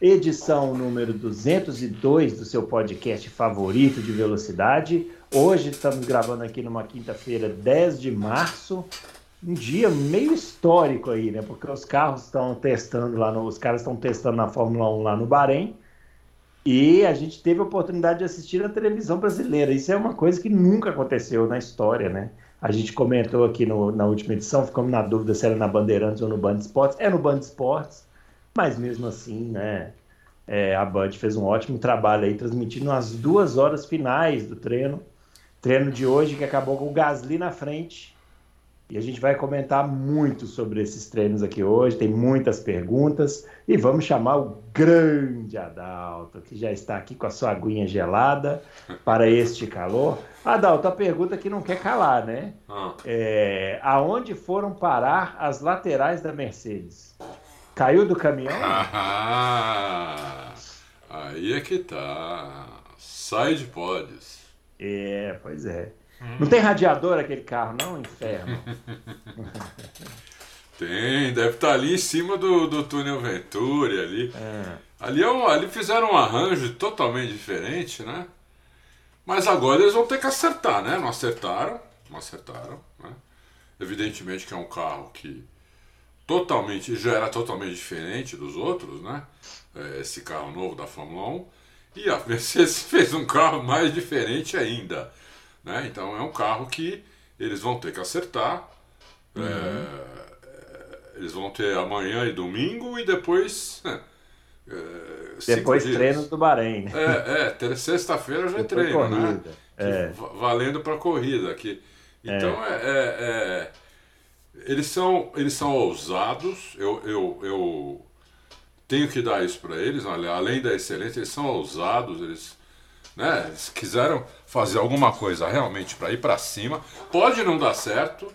edição número 202 do seu podcast favorito de velocidade. Hoje estamos gravando aqui numa quinta-feira, 10 de março, um dia meio histórico aí, né? Porque os carros estão testando lá, no, os caras estão testando na Fórmula 1 lá no Bahrein. E a gente teve a oportunidade de assistir na televisão brasileira. Isso é uma coisa que nunca aconteceu na história, né? A gente comentou aqui no, na última edição, ficamos na dúvida se era na Bandeirantes ou no Band Esportes. É no Band Esportes. Mas mesmo assim, né? É, a Band fez um ótimo trabalho aí, transmitindo as duas horas finais do treino. Treino de hoje que acabou com o Gasly na frente. E a gente vai comentar muito sobre esses treinos aqui hoje. Tem muitas perguntas. E vamos chamar o grande Adalto, que já está aqui com a sua aguinha gelada para este calor. Adalto, a pergunta que não quer calar, né? Ah. É, aonde foram parar as laterais da Mercedes? Caiu do caminhão? Ah, aí é que tá. Sai de podes. É, pois é. Hum. Não tem radiador aquele carro, não? Inferno. tem, deve estar tá ali em cima do, do túnel Venturi ali. É. Ali, é um, ali fizeram um arranjo totalmente diferente, né? Mas agora eles vão ter que acertar, né? Não acertaram, não acertaram, né? Evidentemente que é um carro que totalmente, já era totalmente diferente dos outros, né? É, esse carro novo da Fórmula 1. E a Mercedes fez um carro mais diferente ainda. Né? Então é um carro que eles vão ter que acertar. É, uhum. É, eles vão ter amanhã e domingo e depois. Né? É, depois dias. treino do Bahrein. Né? É, é sexta-feira já é treino, né? corrida. né? É. valendo para corrida aqui. Então é eles são, eles são ousados, eu, eu, eu tenho que dar isso para eles, além da excelência, eles são ousados, eles, né, eles quiseram fazer alguma coisa realmente para ir para cima. Pode não dar certo,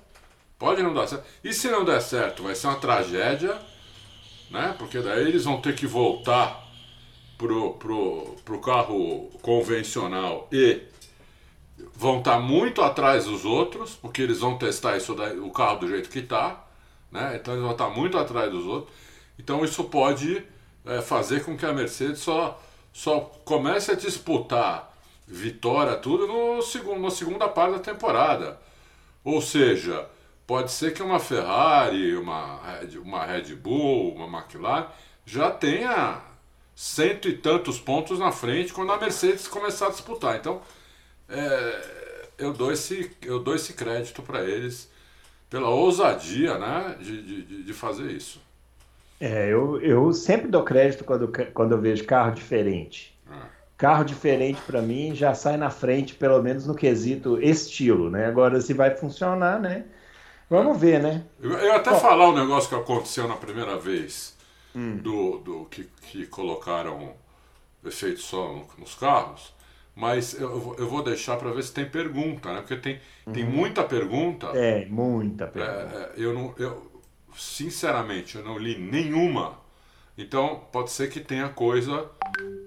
pode não dar certo. E se não der certo, vai ser uma tragédia, né? Porque daí eles vão ter que voltar pro, pro, pro carro convencional e vão estar tá muito atrás dos outros, porque eles vão testar isso daí, o carro do jeito que está, né? Então eles vão estar tá muito atrás dos outros. Então isso pode é, fazer com que a Mercedes só, só comece a disputar vitória tudo no segundo, na segunda parte da temporada. Ou seja, pode ser que uma Ferrari, uma, uma Red Bull, uma McLaren já tenha cento e tantos pontos na frente quando a Mercedes começar a disputar. Então é, eu, dou esse, eu dou esse crédito para eles pela ousadia né, de, de, de fazer isso. É, eu, eu sempre dou crédito quando, quando eu vejo carro diferente. É. Carro diferente para mim já sai na frente, pelo menos no quesito estilo, né? Agora se vai funcionar, né? Vamos ver, né? Eu, eu até Bom, falar um negócio que aconteceu na primeira vez hum. do, do que, que colocaram efeito só nos carros. Mas eu, eu vou deixar para ver se tem pergunta, né? Porque tem, uhum. tem muita pergunta. É, muita pergunta. É, é, eu não, eu, sinceramente, eu não li nenhuma. Então, pode ser que tenha coisa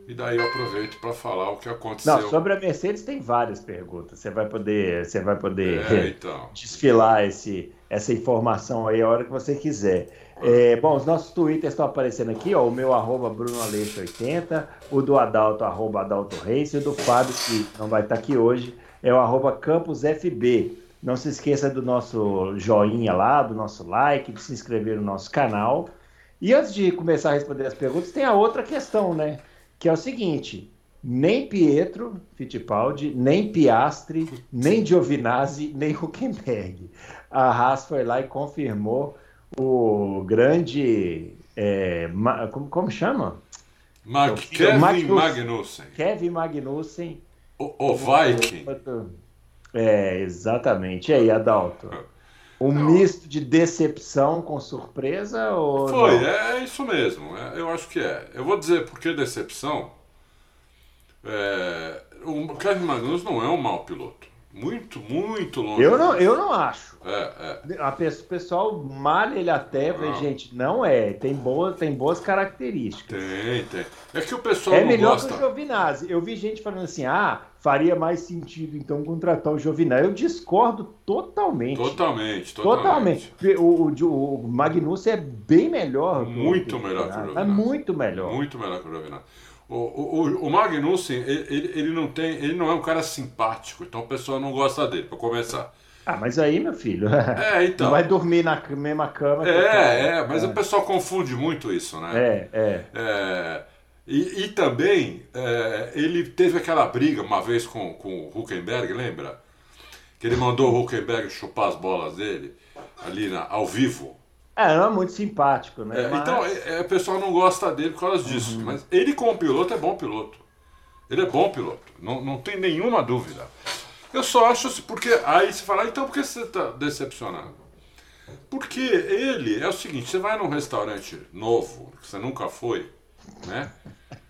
e daí eu aproveito para falar o que aconteceu. Não, sobre a Mercedes tem várias perguntas. Você vai poder, você vai poder é, então. desfilar esse, essa informação aí a hora que você quiser. É, bom, os nossos twitters estão aparecendo aqui, ó, o meu arroba BrunoAleixo80, o do Adalto, arroba Adalto Reis, e o do Fábio, que não vai estar aqui hoje, é o arroba CampusFB. Não se esqueça do nosso joinha lá, do nosso like, de se inscrever no nosso canal. E antes de começar a responder as perguntas, tem a outra questão, né? Que é o seguinte: nem Pietro Fittipaldi, nem Piastri, nem Giovinazzi, nem Huckenberg. A Haas foi lá e confirmou o grande. É, ma, como, como, chama? Mag, Kevin Magnussen. Magnussen. Kevin Magnussen. O, o Viking. É, exatamente. E aí, Adalto? Um não. misto de decepção com surpresa? Ou Foi, não? é isso mesmo. É, eu acho que é. Eu vou dizer por que decepção. É, um, Kevin Magnussen não é um mau piloto. Muito, muito longe. Eu não, eu não acho. É, é. A o pessoal malha ele até, não. gente, não é. Tem, boa, tem boas características. Tem, tem. É que o pessoal é melhor gosta. que o Giovinazzi. Eu vi gente falando assim, ah, faria mais sentido então contratar o Giovinazzi. Eu discordo totalmente. Totalmente, totalmente. totalmente. O, o, o Magnussen é bem melhor. Muito melhor que o Giovinazzi. É muito melhor. Muito melhor que o Giovinazzi. O, o, o Magnussen, ele, ele, não tem, ele não é um cara simpático, então o pessoal não gosta dele, para começar. Ah, mas aí, meu filho. É, então. Não vai dormir na mesma cama. É, é, mas é. o pessoal confunde muito isso, né? É, é. é e, e também, é, ele teve aquela briga uma vez com, com o Huckenberg, lembra? Que ele mandou o Huckenberg chupar as bolas dele, ali na, ao vivo. É, não é muito simpático, né? É, mas... Então, é, é, o pessoal não gosta dele por causa disso. Uhum. Mas ele, como piloto, é bom piloto. Ele é bom piloto, não, não tem nenhuma dúvida. Eu só acho porque aí você fala, então por que você está decepcionado? Porque ele é o seguinte, você vai num restaurante novo, que você nunca foi, né?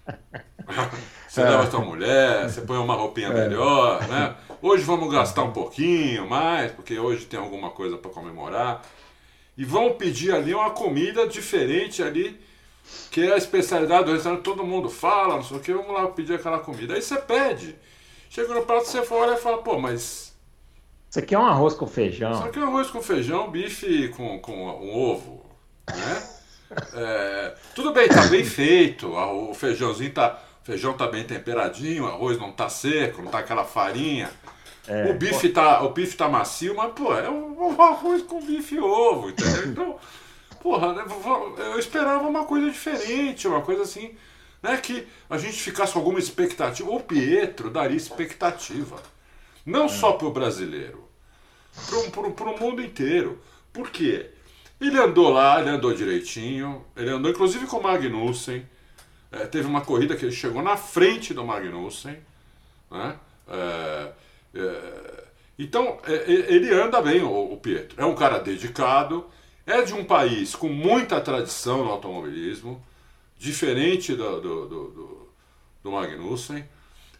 Você é. leva sua mulher, você põe uma roupinha é. melhor, né? Hoje vamos gastar um pouquinho mais, porque hoje tem alguma coisa para comemorar. E vão pedir ali uma comida diferente ali, que é a especialidade do restaurante, todo mundo fala, não sei o que, vamos lá pedir aquela comida. Aí você pede. Chega no prato, você for olhar e fala, pô, mas. Isso aqui é um arroz com feijão. Isso aqui é um arroz com feijão, bife com, com um ovo. Né? é, tudo bem, tá bem feito. O feijãozinho tá. O feijão tá bem temperadinho, o arroz não tá seco, não tá aquela farinha. É, o, bife tá, o bife tá macio, mas, pô, é um, arroz com bife e ovo, entendeu? Então, porra, né, eu esperava uma coisa diferente, uma coisa assim né, que a gente ficasse com alguma expectativa. O Pietro daria expectativa. Não é. só para o brasileiro, para o mundo inteiro. Por quê? Ele andou lá, ele andou direitinho, ele andou inclusive com o Magnussen. É, teve uma corrida que ele chegou na frente do Magnussen. Né? É, então, é, é, ele anda bem, o, Pietro. É um cara dedicado, é de um país com muita tradição no automobilismo diferente do, do, do, do Magnussen.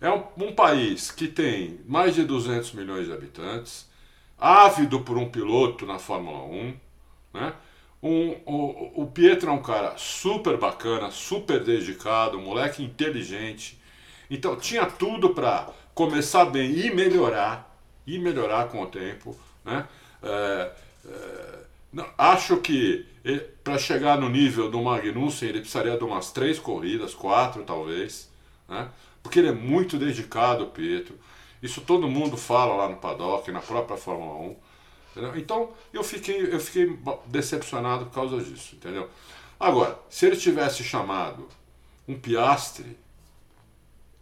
É um, um, país que tem mais de 200 milhões de habitantes, ávido por um piloto na Fórmula 1. Né? Um, o, o Pietro é um cara super bacana, super dedicado, moleque inteligente. Então tinha tudo para começar bem e melhorar, e melhorar com o tempo. Né? É, é, não, acho que para chegar no nível do Magnussen, ele precisaria de umas três corridas, quatro talvez, né? porque ele é muito dedicado, Pietro. Isso todo mundo fala lá no paddock, na própria Fórmula 1. Entendeu? Então eu fiquei, eu fiquei decepcionado por causa disso, entendeu? Agora, se ele tivesse chamado um Piastre,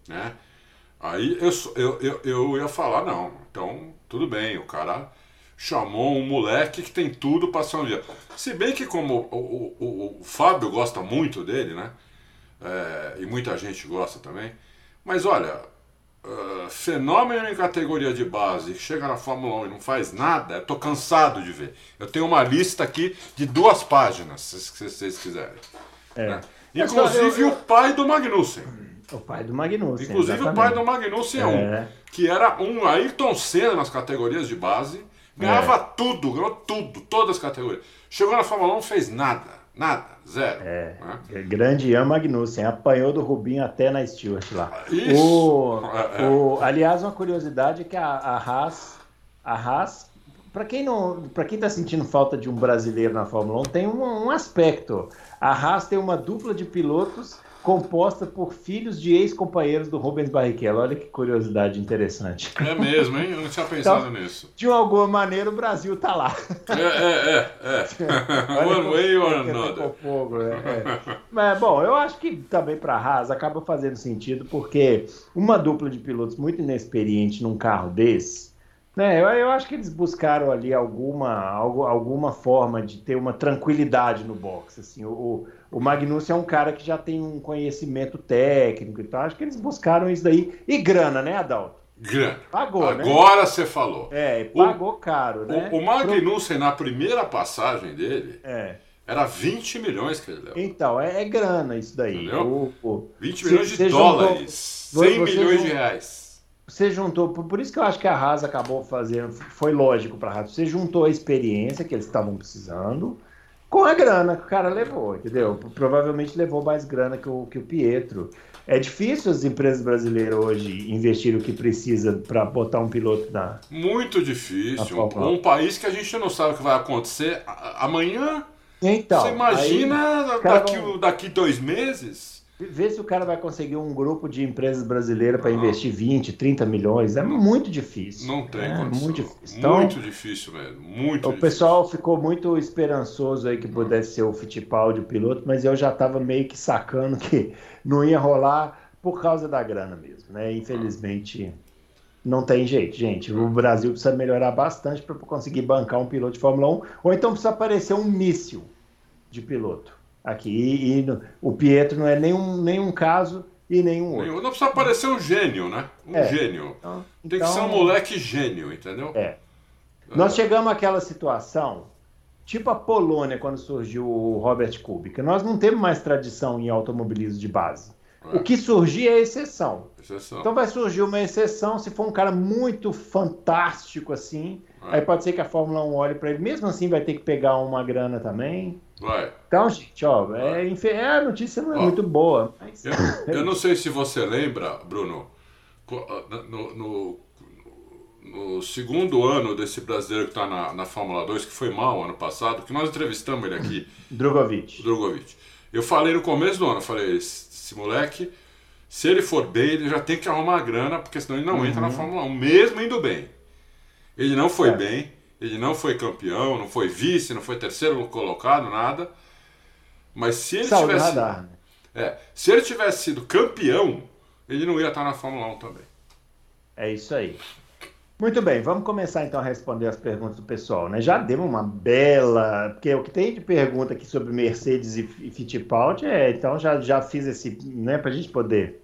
né? Aí eu, eu, eu, eu ia falar, não, então tudo bem, o cara chamou um moleque que tem tudo para ser um dia. Se bem que como o, o, o, Fábio gosta muito dele, né? É, e muita gente gosta também. Mas olha, uh, fenômeno em categoria de base que chega na Fórmula 1 e não faz nada, eu tô cansado de ver. Eu tenho uma lista aqui de duas páginas, se, se vocês quiserem. É. Né? Inclusive eu, eu... o pai do Magnussen. O pai do Magnussen. Inclusive exatamente. o pai do Magnussen é, um. Que era um Ayrton Senna nas categorias de base Ganhava é. tudo, ganhou tudo, todas as categorias. Chegou na Fórmula 1, não fez nada, nada, zero. É, né? grande Ian Magnussen, apanhou do Rubinho até na Stewart lá. Isso. O, é, é. o, aliás, uma curiosidade é que a, a Haas, a Haas para quem não, para quem está sentindo falta de um brasileiro na Fórmula 1, tem um, um aspecto. A Haas tem uma dupla de pilotos composta por filhos de ex-companheiros do Rubens Barrichello. Olha que curiosidade interessante. É mesmo, hein? Eu não tinha pensado então, nisso. De alguma maneira o Brasil tá lá. É, é, é. é. One way or another. Fogo, né? é. Mas, bom, eu acho que também para a Haas acaba fazendo sentido, porque uma dupla de pilotos muito inexperiente num carro desse, né, eu, eu acho que eles buscaram ali alguma, alguma forma de ter uma tranquilidade no box. Assim, o, o Magnussen é um cara que já tem um conhecimento técnico, então acho que eles buscaram isso daí. E grana, né, Adalto? Grana. Pagou, né? Agora você falou. É, pagou o, caro, né? O, o Magnussen, na primeira passagem dele, é. era 20 milhões que ele deu. Então, é, é grana isso daí. Entendeu? O, o... 20 milhões de dólares. Juntou... 100 milhões de reais. você juntou, por isso que eu acho que a Haas acabou fazendo, foi lógico para a Haas, você juntou a experiência que eles estavam precisando com a grana que o cara levou, entendeu? Provavelmente levou mais grana que o, que o Pietro. É difícil as empresas brasileiras hoje investir o que precisa para botar um piloto na. Muito difícil. Um, um, país que a gente não sabe o que vai acontecer amanhã. Então. Você imagina daqui, daqui dois meses? Ver se o cara vai conseguir um grupo de empresas brasileiras para investir 20, 30 milhões. É muito difícil. Não tem é, condição. Muito difícil. Então, muito difícil mesmo. Muito o difícil. pessoal ficou muito esperançoso aí que pudesse ser o Fittipaldi o piloto, mas eu já estava meio que sacando que não ia rolar por causa da grana mesmo, né? Infelizmente não tem jeito, gente. O Brasil precisa melhorar bastante para conseguir bancar um piloto de Fórmula 1, ou então precisa aparecer um míssil de piloto aqui. E, e o Pietro não é nenhum, nenhum caso e nenhum outro. Não precisa parecer um gênio, né? Um é. gênio. Então, Tem que ser um então- moleque gênio, entendeu? É. Nós chegamos àquela situação, tipo a Polônia, quando surgiu o Robert Kubica. Nós não temos mais tradição em automobilismo de base. É. O que surgir é exceção. exceção. Então vai surgir uma exceção se for um cara muito fantástico assim. Aí pode ser que a Fórmula 1 olhe para ele. Mesmo assim vai ter que pegar uma grana também. Vai. Então, gente, ó, é, é, a notícia não é ó, muito boa. Mas... Eu, eu, não sei se você lembra, Bruno, no, no, no segundo ano desse brasileiro que está na, na Fórmula 2, que foi mal ano passado, que nós entrevistamos ele aqui. Drogovic. Drogovic. Eu falei no começo do ano, eu falei, esse moleque, se ele for bem, ele já tem que arrumar grana, porque senão ele não uhum. entra na Fórmula 1, mesmo indo bem. Ele não foi é. bem, ele não foi campeão, não foi vice, não foi terceiro colocado, nada. Mas se ele Saúde tivesse. Radar, né? é, se ele tivesse sido campeão, ele não ia estar na Fórmula 1 também. É isso aí. Muito bem, vamos começar então a responder as perguntas do pessoal, né? Já demos uma bela, porque o que tem de pergunta aqui sobre Mercedes e Fittipaldi é, então já, já fiz esse, né, para a gente poder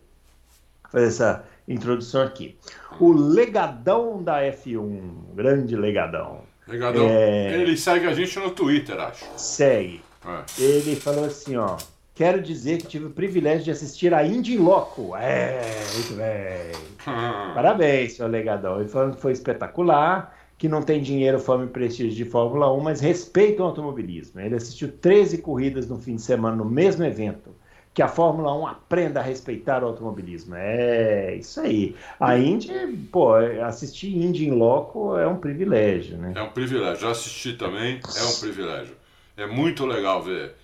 fazer essa introdução aqui. O legadão da F1, grande legadão. Legadão. É... Ele segue a gente no Twitter, acho. Segue. É. Ele falou assim, ó. Quero dizer que tive o privilégio de assistir a Indy Loco. É, muito bem. Hum. Parabéns, seu legadão. Ele falou que foi espetacular, que não tem dinheiro, fama e prestígio de Fórmula 1, mas respeita o automobilismo. Ele assistiu 13 corridas no fim de semana no mesmo evento que a Fórmula 1 aprenda a respeitar o automobilismo. É isso aí. A Indy, pô, assistir Indy em loco é um privilégio, né? É um privilégio. Já assisti também, é um privilégio. É muito legal ver.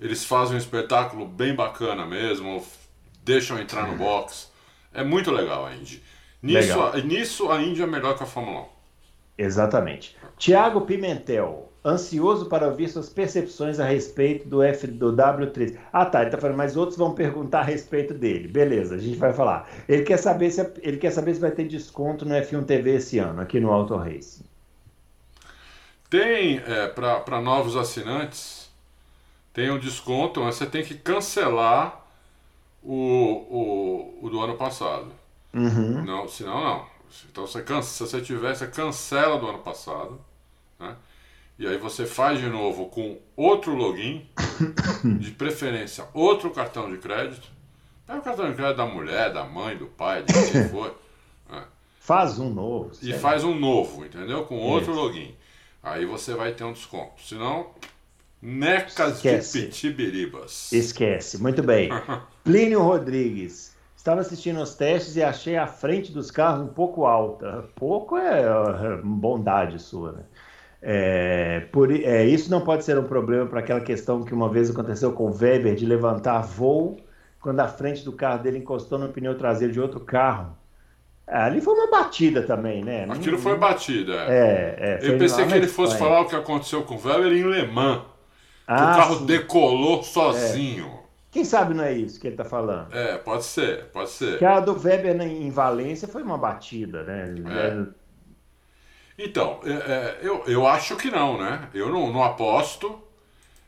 Eles fazem um espetáculo bem bacana mesmo, deixam entrar no box. É muito legal a Indy. Nisso, legal. nisso a Indy é melhor que a Fórmula 1. Exatamente. Tiago Pimentel ansioso para ouvir suas percepções a respeito do F do W3. Ah, tá, ele tá falando, mas outros vão perguntar a respeito dele. Beleza, a gente vai falar. Ele quer saber se ele quer saber se vai ter desconto no F1 TV esse ano aqui no Auto Racing. Tem é, para novos assinantes tem um desconto, mas você tem que cancelar o, o, o do ano passado. Uhum. Não, senão não. Então você se você tiver, você cancela do ano passado? E aí você faz de novo com outro login, de preferência outro cartão de crédito. Pega o cartão de crédito da mulher, da mãe, do pai, de quem for. Né? Faz um novo. E faz um novo, entendeu? Com outro Isso. login. Aí você vai ter um desconto. Senão, necas Esquece. de pitibiribas. Esquece. Muito bem. Plínio Rodrigues. Estava assistindo os testes e achei a frente dos carros um pouco alta. Pouco é, é bondade sua, né? É, por, é, isso não pode ser um problema para aquela questão que uma vez aconteceu com o Weber de levantar voo quando a frente do carro dele encostou no pneu traseiro de outro carro. Ali foi uma batida também, né? Aquilo não, foi batida. É, é Eu pensei que ele fosse Espanha. falar o que aconteceu com o Weber em Le Mans. Ah, o carro sim. decolou sozinho. É. Quem sabe não é isso que ele está falando? É, pode ser, pode ser. Que a do Weber em Valência foi uma batida, né? Então, é, é, eu, eu acho que não, né? Eu não, não aposto.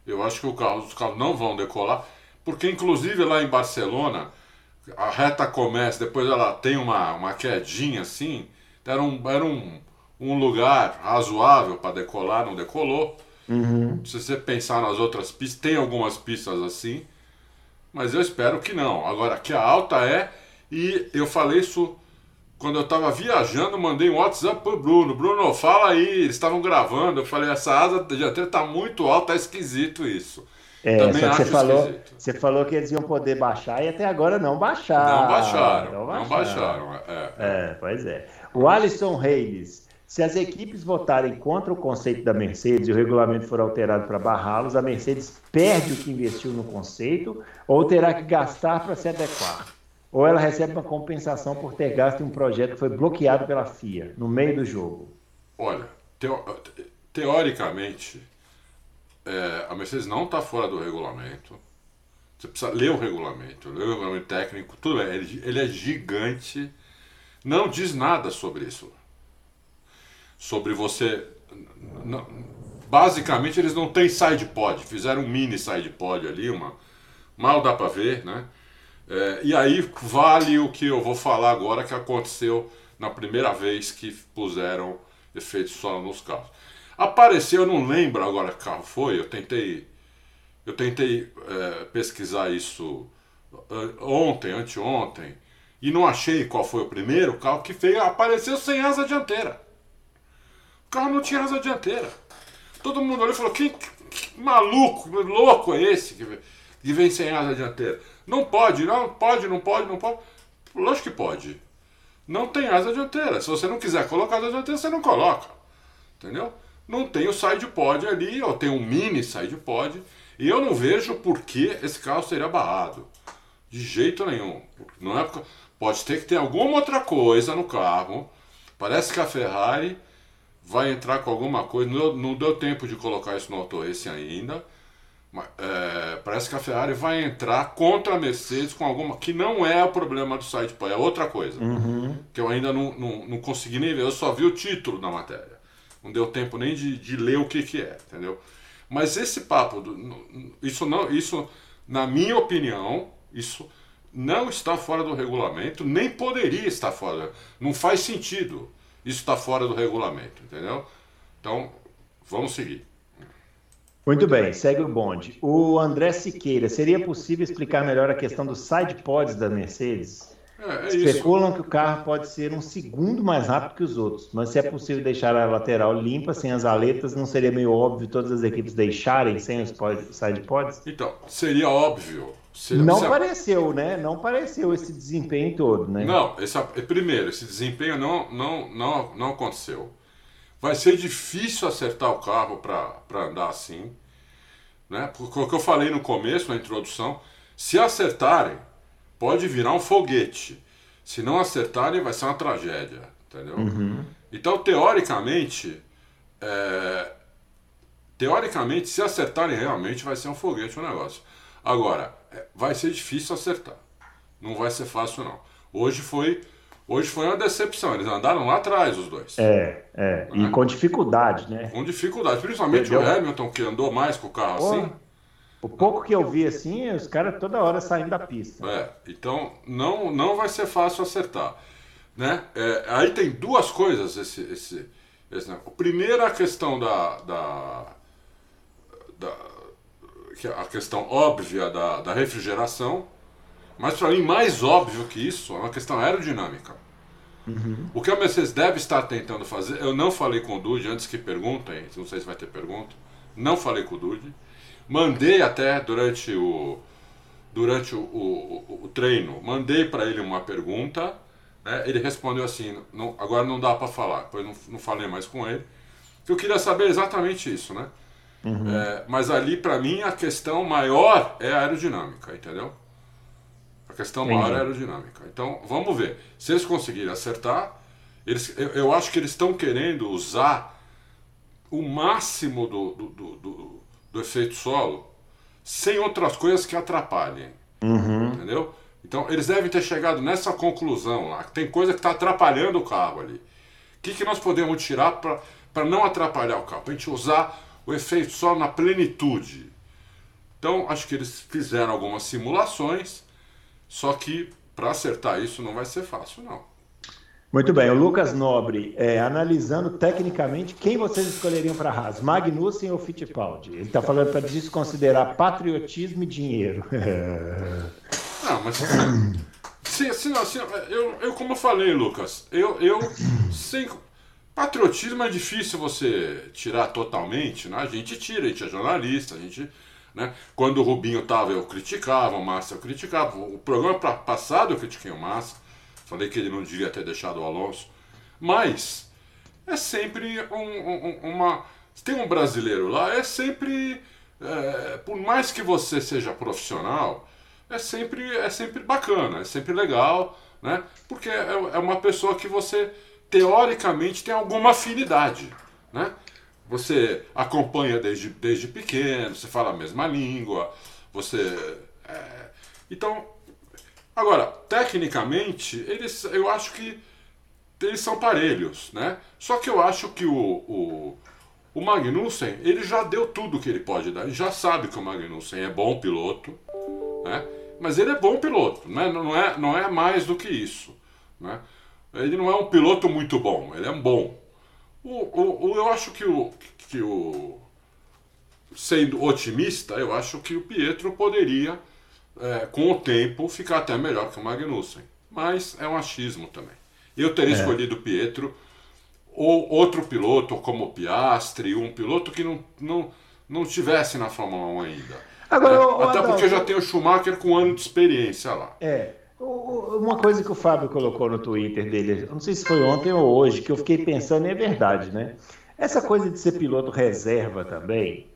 Eu acho que o carro, os carros não vão decolar. Porque, inclusive, lá em Barcelona, a reta começa, depois ela tem uma, uma quedinha assim. Era um, era um, um lugar razoável para decolar, não decolou. Uhum. Se você pensar nas outras pistas, tem algumas pistas assim. Mas eu espero que não. Agora, que a alta é, e eu falei isso quando eu estava viajando, mandei um WhatsApp pro Bruno. Bruno, fala aí, eles estavam gravando. Eu falei, essa asa dianteira tá muito alta, tá esquisito isso. É, Também que você falou, você falou que eles iam poder baixar e até agora não baixaram. Não baixaram, não baixaram. Não baixaram é, é. é, pois é. O Alisson Reis. Se as equipes votarem contra o conceito da Mercedes e o regulamento for alterado para barrá-los, a Mercedes perde o que investiu no conceito ou terá que gastar para se adequar ou ela recebe uma compensação por ter gasto em um projeto que foi bloqueado pela FIA no meio do jogo? Olha, teo, teoricamente, é, a Mercedes não está fora do regulamento. Você precisa ler o regulamento, ler o regulamento técnico, tudo bem. Ele, ele é gigante, não diz nada sobre isso. Sobre você. Não, basicamente, eles não têm side pod, fizeram um mini side pod ali, uma, mal dá para ver, né? É, e aí vale o que eu vou falar agora que aconteceu na primeira vez que puseram efeito solo nos carros. Apareceu, eu não lembro agora que carro foi, eu tentei, eu tentei é, pesquisar isso ontem, anteontem, e não achei qual foi o primeiro carro que fez, apareceu sem asa dianteira. O carro não tinha asa dianteira. Todo mundo olhou e falou: que, que maluco, louco é esse que, que vem sem asa dianteira? Não pode, não pode, não pode, não pode. Lógico que pode. Não tem asa dianteira. Se você não quiser colocar asa dianteira, você não coloca. Entendeu? Não tem o side pod ali, ou tem um mini side pod. E eu não vejo por que esse carro seria barrado. De jeito nenhum. Não é Pode ter que ter alguma outra coisa no carro. Parece que a Ferrari vai entrar com alguma coisa. Não, deu tempo de colocar isso no Auto Racing ainda é, parece que a Ferrari vai entrar contra a Mercedes com alguma. que não é o problema do site, é outra coisa. Uhum. Que eu ainda não, não, não, consegui nem ver, eu só vi o título da matéria. Não deu tempo nem de, de ler o que, que é, entendeu? Mas esse papo, do, isso não, isso, na minha opinião, isso não está fora do regulamento, nem poderia estar fora. Não faz sentido isso estar fora do regulamento, entendeu? Então, vamos seguir. Muito bem, segue o bonde. O André Siqueira, seria possível explicar melhor a questão dos side pods da Mercedes? É, é Especulam que o carro pode ser um segundo mais rápido que os outros, mas se é possível deixar a lateral limpa, sem as aletas, não seria meio óbvio todas as equipes deixarem sem os side pods? Então, seria óbvio. Seria, não se pareceu, né? Não pareceu esse desempenho todo, né? Não, esse, primeiro, esse desempenho não, não, não, não aconteceu. Vai ser difícil acertar o carro para andar assim. Né? Porque o que eu falei no começo, na introdução, se acertarem, pode virar um foguete. Se não acertarem, vai ser uma tragédia. Entendeu? Uhum. Então, teoricamente, é... teoricamente, se acertarem realmente, vai ser um foguete o negócio. Agora, é, vai ser difícil acertar. Não vai ser fácil, não. Hoje foi Hoje foi uma decepção, eles andaram lá atrás, os dois. É, é. Né? E com dificuldade, né? Com dificuldade, principalmente Entendeu? o Hamilton, que andou mais com o carro Pô, assim. O pouco que eu vi assim, os caras toda hora saindo da pista. É, então não, não vai ser fácil acertar. Né? É, aí tem duas coisas esse, esse, esse né? O primeiro é a questão da, da, da a questão óbvia da, da refrigeração, mas para mim mais óbvio que isso é uma questão aerodinâmica. Uhum. O que a Mercedes deve estar tentando fazer, eu não falei com o Dude antes que perguntem, não sei se vai ter pergunta, não falei com o Dude, mandei até durante o durante o, o, o treino, mandei para ele uma pergunta, né, ele respondeu assim, não, agora não dá para falar, depois não, não falei mais com ele, eu queria saber exatamente isso, né? Uhum. É, mas ali para mim a questão maior é a aerodinâmica, entendeu? Questão Entendi. maior é aerodinâmica. Então, vamos ver. Se eles conseguirem acertar, eles, eu, eu acho que eles estão querendo usar o máximo do, do, do, do, do efeito solo sem outras coisas que atrapalhem. Uhum. Entendeu? Então, eles devem ter chegado nessa conclusão lá. Que tem coisa que está atrapalhando o carro ali. O que, que nós podemos tirar para não atrapalhar o carro? Para a gente usar o efeito solo na plenitude. Então, acho que eles fizeram algumas simulações só que para acertar isso não vai ser fácil, não. Muito bem, o Lucas Nobre, é, analisando tecnicamente quem vocês escolheriam para a Haas, Magnussen ou Fittipaldi? Ele está falando para desconsiderar patriotismo e dinheiro. Não, mas assim, assim, assim eu, eu como eu falei, Lucas, eu, eu sem patriotismo é difícil você tirar totalmente, né? A gente tira, a gente é jornalista, a gente, né? Quando o Rubinho tava, eu criticava, o Massa eu criticava. O programa passado eu critiquei o Massa, falei que ele não devia ter deixado o Alonso, mas é sempre um, um, uma tem um brasileiro lá, é sempre é, por mais que você seja profissional, é sempre, é sempre bacana, é sempre legal, né? Porque é, é uma pessoa que você, teoricamente, tem alguma afinidade, né? Você acompanha desde, desde pequeno, você fala a mesma língua, você... É... Então, agora, tecnicamente, eles, eu acho que eles são parelhos, né? Só que eu acho que o, o o Magnussen, ele já deu tudo que ele pode dar. Ele já sabe que o Magnussen é bom piloto, né? Mas ele é bom piloto, né? não, é, não é mais do que isso. Né? Ele não é um piloto muito bom, ele é um bom. O, o, o, eu acho que o, que o. Sendo otimista, eu acho que o Pietro poderia, é, com o tempo, ficar até melhor que o Magnussen. Mas é um achismo também. Eu teria é. escolhido o Pietro ou outro piloto como o Piastri, um piloto que não, não, não estivesse na Fórmula 1 ainda. Agora, é, até porque já tem o Schumacher com um ano de experiência lá. É. Uma coisa que o Fábio colocou no Twitter dele, não sei se foi ontem ou hoje, que eu fiquei pensando e é verdade, né? Essa coisa de ser piloto reserva também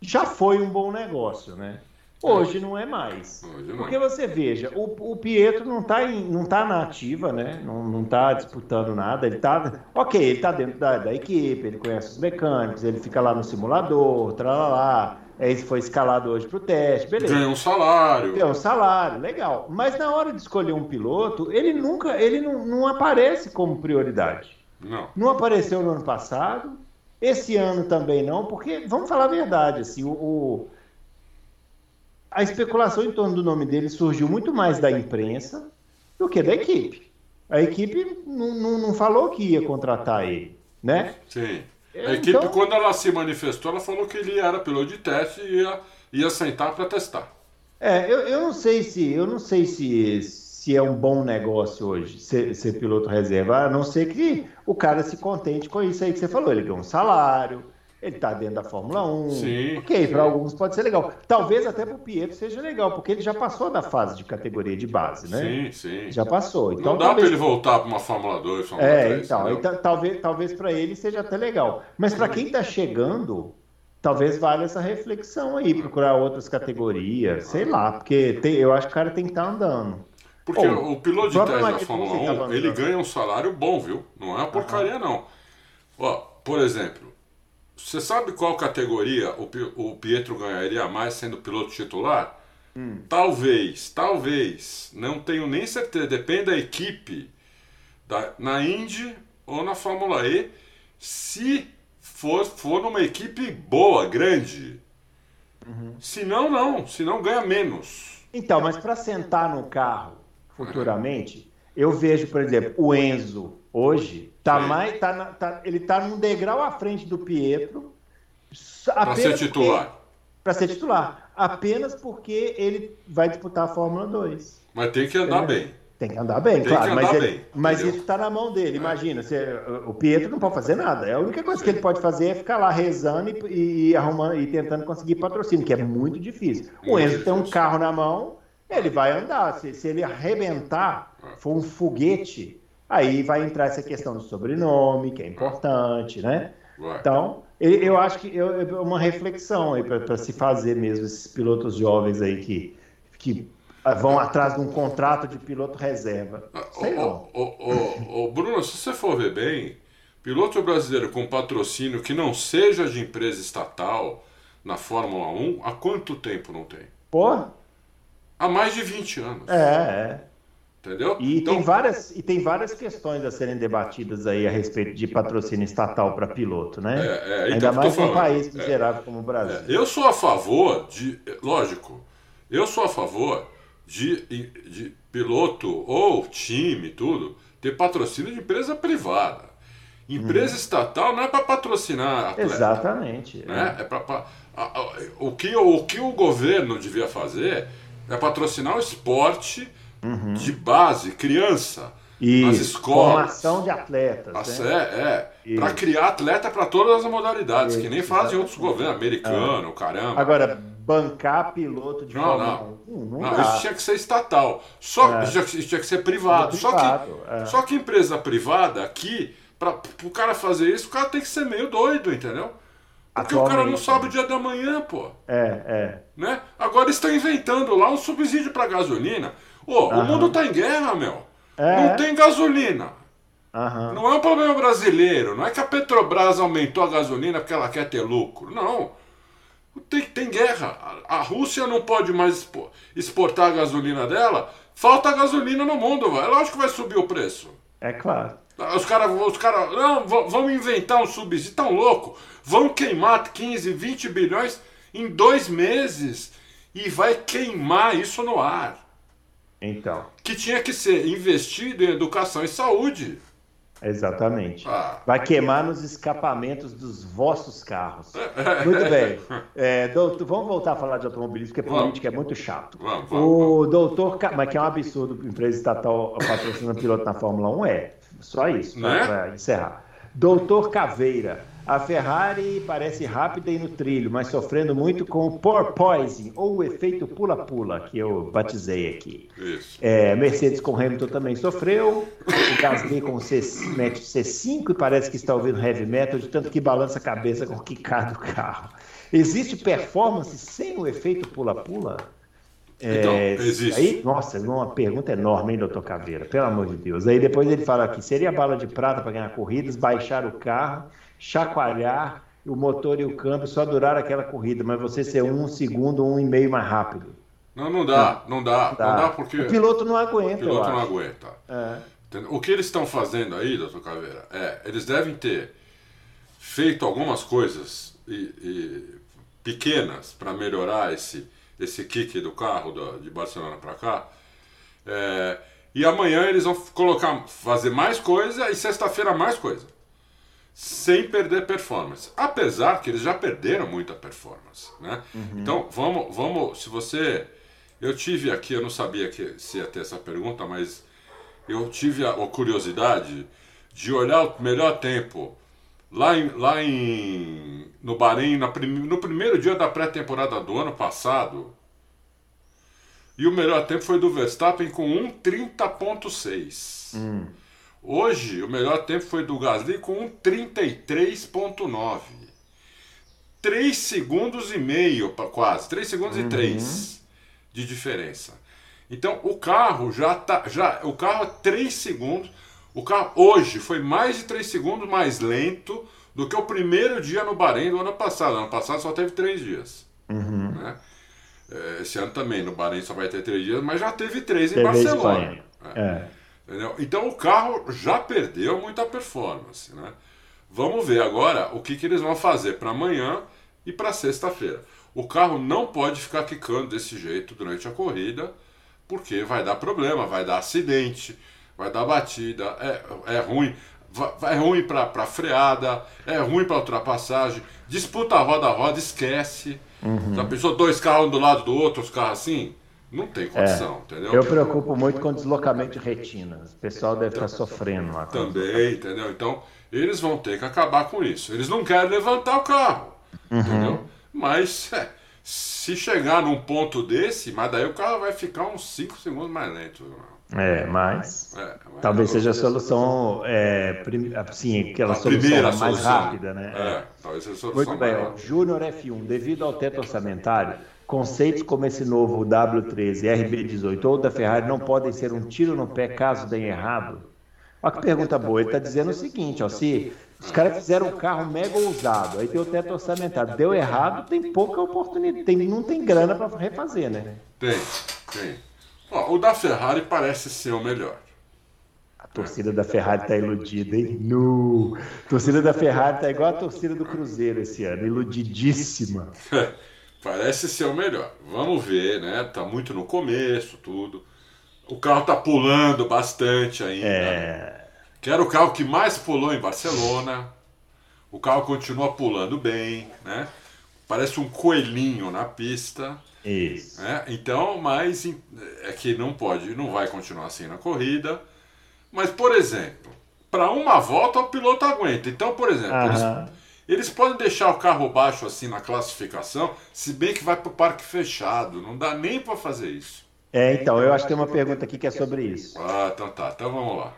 já foi um bom negócio, né? Hoje não é mais. Porque você veja, o, o Pietro não está não tá na ativa, né? Não, não tá disputando nada. Ele está. Ok, ele está dentro da, da, equipe, ele conhece os mecânicos, ele fica lá no simulador, tralalá. Aí foi escalado hoje para o teste, beleza. Ganha um salário. Ganha um salário, legal. Mas na hora de escolher um piloto, ele nunca, ele não, não aparece como prioridade. Não. Não apareceu no ano passado. Esse ano também não, porque, vamos falar a verdade, assim, o, o a especulação em torno do nome dele surgiu muito mais da imprensa do que da equipe. A equipe não, não, não falou que ia contratar ele, né? Sim. A equipe, então... quando ela se manifestou, ela falou que ele era piloto de teste e ia, ia sentar para testar. É, eu, eu não sei se eu não sei se, se é um bom negócio hoje ser, ser piloto reserva, a não ser que o cara se contente com isso aí que você falou. Ele ganha um salário, ele está dentro da Fórmula 1. Sim, ok, para alguns pode ser legal. Talvez até para o Pietro seja legal, porque ele já passou da fase de categoria de base, né? Sim, sim. Já passou. Então, Não dá talvez... para ele voltar para uma Fórmula 2, Fórmula é, 3. Então, então, talvez, talvez para ele seja até legal. Mas para quem está chegando, talvez valha essa reflexão aí, procurar outras categorias, sei lá, porque tem, eu acho que o cara tem que estar tá andando. Porque o piloto de teste da Fórmula 1, ele ganha um salário bom, viu? Não é uma porcaria, não. Ó, por exemplo, você sabe qual categoria o, o Pietro ganharia mais sendo piloto titular? Hum. Talvez, talvez. Não tenho nem certeza. Depende da equipe. Da, na Indy ou na Fórmula E. Se for, for numa equipe boa, grande. Uhum. Se não, não. Se não, ganha menos. Então, mas para sentar no carro futuramente, eu vejo, por exemplo, o Enzo hoje tá mais, tá, na, tá ele tá num degrau à frente do Pietro. Para ser titular. Para ser titular. Apenas porque ele vai disputar a Fórmula 2. Mas tem que andar é. bem. Tem que andar bem, tem claro. Andar mas, ele, mas isso está na mão dele. Imagina, você, o Pietro não pode fazer nada. A única coisa que ele pode fazer é ficar lá rezando e, e arrumando e tentando conseguir patrocínio, que é muito difícil. o Enzo tem um carro na mão, ele vai andar. Se, se ele arrebentar, for um foguete, Aí vai entrar essa questão do sobrenome, que é importante, né? Então, eu acho que é uma reflexão aí para se fazer mesmo esses pilotos jovens aí que, que vão atrás de um contrato de piloto reserva. Sei não. Ô, Bruno, se você for ver bem, piloto brasileiro com patrocínio que não seja de empresa estatal na Fórmula 1, há quanto tempo não tem? Pô? Há mais de 20 anos. É, é. Entendeu? E, então... tem várias, e tem várias questões a serem debatidas aí a respeito de patrocínio estatal para piloto, né? É, é, então Ainda mais um país miserável é, como o Brasil. É, eu sou a favor de. Lógico, eu sou a favor de, de piloto ou time, tudo, ter patrocínio de empresa privada. Empresa hum. estatal não é para patrocinar atleta, Exatamente. Né? É. é pra, o, que, o que o governo devia fazer é patrocinar o esporte uhum. de base, criança, Isso. nas escolas. Formação de atletas. Né? É, é. Para criar atleta para todas as modalidades, Isso, que nem fazem outros governos, americano, ah. caramba. Agora, bancar piloto de não, não. não, não isso tinha que ser estatal. Só, é. Isso tinha que ser privado. Só, que, é. só que empresa privada aqui, para o cara fazer isso, o cara tem que ser meio doido, entendeu? Porque o cara não sabe o dia da manhã, pô. É, é. Né? Agora estão inventando lá um subsídio para gasolina. O mundo tá em guerra, meu. É. Não tem gasolina. Não é um problema brasileiro. Não é que a Petrobras aumentou a gasolina porque ela quer ter lucro. Não. Tem, tem guerra. A Rússia não pode mais exportar a gasolina dela. Falta gasolina no mundo. É lógico que vai subir o preço. É claro. Os caras, os cara, não, vão inventar um subsídio. Tão louco. Vão queimar 15, 20 bilhões em dois meses. E vai queimar isso no ar. Então. Que tinha que ser investido em educação e saúde. Exatamente. Ah. Vai queimar nos escapamentos dos vossos carros. Muito bem. É, doutor, vamos voltar a falar de automobilismo, porque política é muito chato. Vamos, vamos, o doutor, mas que é um absurdo, empresa estatal patrocinando piloto na Fórmula 1, é. Só isso, para né? encerrar. Doutor Caveira. A Ferrari parece rápida e no trilho, mas sofrendo muito com o porpoising, ou o efeito pula-pula, que eu batizei aqui. É, Mercedes com Hamilton também sofreu, o Gasly com C, C5 e parece que está ouvindo heavy metal, de tanto que balança a cabeça com o quicar do carro. Existe performance sem o efeito pula-pula? Então, é, existe. Aí, nossa, uma pergunta enorme, hein, doutor Caveira? Pelo amor de Deus. Aí depois ele fala aqui: seria bala de prata para ganhar corridas, baixar o carro, chacoalhar o motor e o câmbio só durar aquela corrida, mas você ser um segundo, um e meio mais rápido. Não, não dá, não, não dá, não dá, porque. O piloto não aguenta. O piloto não aguenta. É. O que eles estão fazendo aí, doutor Caveira, é, eles devem ter feito algumas coisas e, e pequenas para melhorar esse esse kick do carro do, de Barcelona para cá. É, e amanhã eles vão colocar, fazer mais coisa e sexta-feira mais coisa. Sem perder performance. Apesar que eles já perderam muita performance. Né? Uhum. Então, vamos, vamos. Se você. Eu tive aqui, eu não sabia que se ia ter essa pergunta, mas eu tive a, a curiosidade de olhar o melhor tempo lá em, lá em no Bahrein, prim, no primeiro dia da pré-temporada do ano passado. E o melhor tempo foi do Verstappen com 1,30,6. Hum. Hoje, o melhor tempo foi do Gasly com 1,33,9. 3 segundos e meio, quase. 3 segundos uhum. e 3 de diferença. Então, o carro já tá. Já, o carro é 3 segundos. O carro hoje foi mais de 3 segundos mais lento do que o primeiro dia no Bahrein do ano passado. Ano passado só teve três dias. Uhum. Né? É, esse ano também, no Bahrein só vai ter três dias, mas já teve três em teve Barcelona. É. É. Então o carro já perdeu muita performance. Né? Vamos ver agora o que, que eles vão fazer para amanhã e para sexta-feira. O carro não pode ficar quicando desse jeito durante a corrida, porque vai dar problema, vai dar acidente, vai dar batida, é, é ruim é ruim para freada, é ruim para ultrapassagem, disputa roda a roda, esquece. Uhum. Já pensou dois carros um do lado do outro, os carros assim? Não tem condição, é. entendeu? Eu preocupo muito com deslocamento de retina. O pessoal deve estar sofrendo lá. Também, entendeu? Então, eles vão ter que acabar com isso. Eles não querem levantar o carro, uhum. entendeu? Mas, é, se chegar num ponto desse, mas daí o carro vai ficar uns 5 segundos mais lento. É, mas é, talvez seja a solução, é, assim, aquela solução mais solução. rápida, né? É, talvez seja a solução Muito bem, Júnior F1, devido ao teto orçamentário, conceitos como esse novo W13 RB18 ou da Ferrari não podem ser um tiro no pé caso deem errado? Olha que pergunta boa, ele está dizendo o seguinte, ó, se os caras fizeram um carro mega ousado, aí tem o teto orçamentário, deu errado, tem pouca oportunidade, tem, não tem grana para refazer, né? Tem, tem. Ó, o da Ferrari parece ser o melhor. A torcida da Ferrari tá iludida, hein? No. A torcida da Ferrari tá igual a torcida do Cruzeiro esse ano, iludidíssima. parece ser o melhor. Vamos ver, né? Tá muito no começo, tudo. O carro tá pulando bastante ainda. É. Né? Que era o carro que mais pulou em Barcelona. O carro continua pulando bem, né? parece um coelhinho na pista. Isso. Né? Então, mas é que não pode, não vai continuar assim na corrida. Mas, por exemplo, para uma volta o piloto aguenta. Então, por exemplo, eles, eles, podem deixar o carro baixo assim na classificação, se bem que vai para o parque fechado. Não dá nem para fazer isso. É, então, eu acho que tem uma pergunta aqui que é sobre isso. Ah, então tá. Então vamos lá.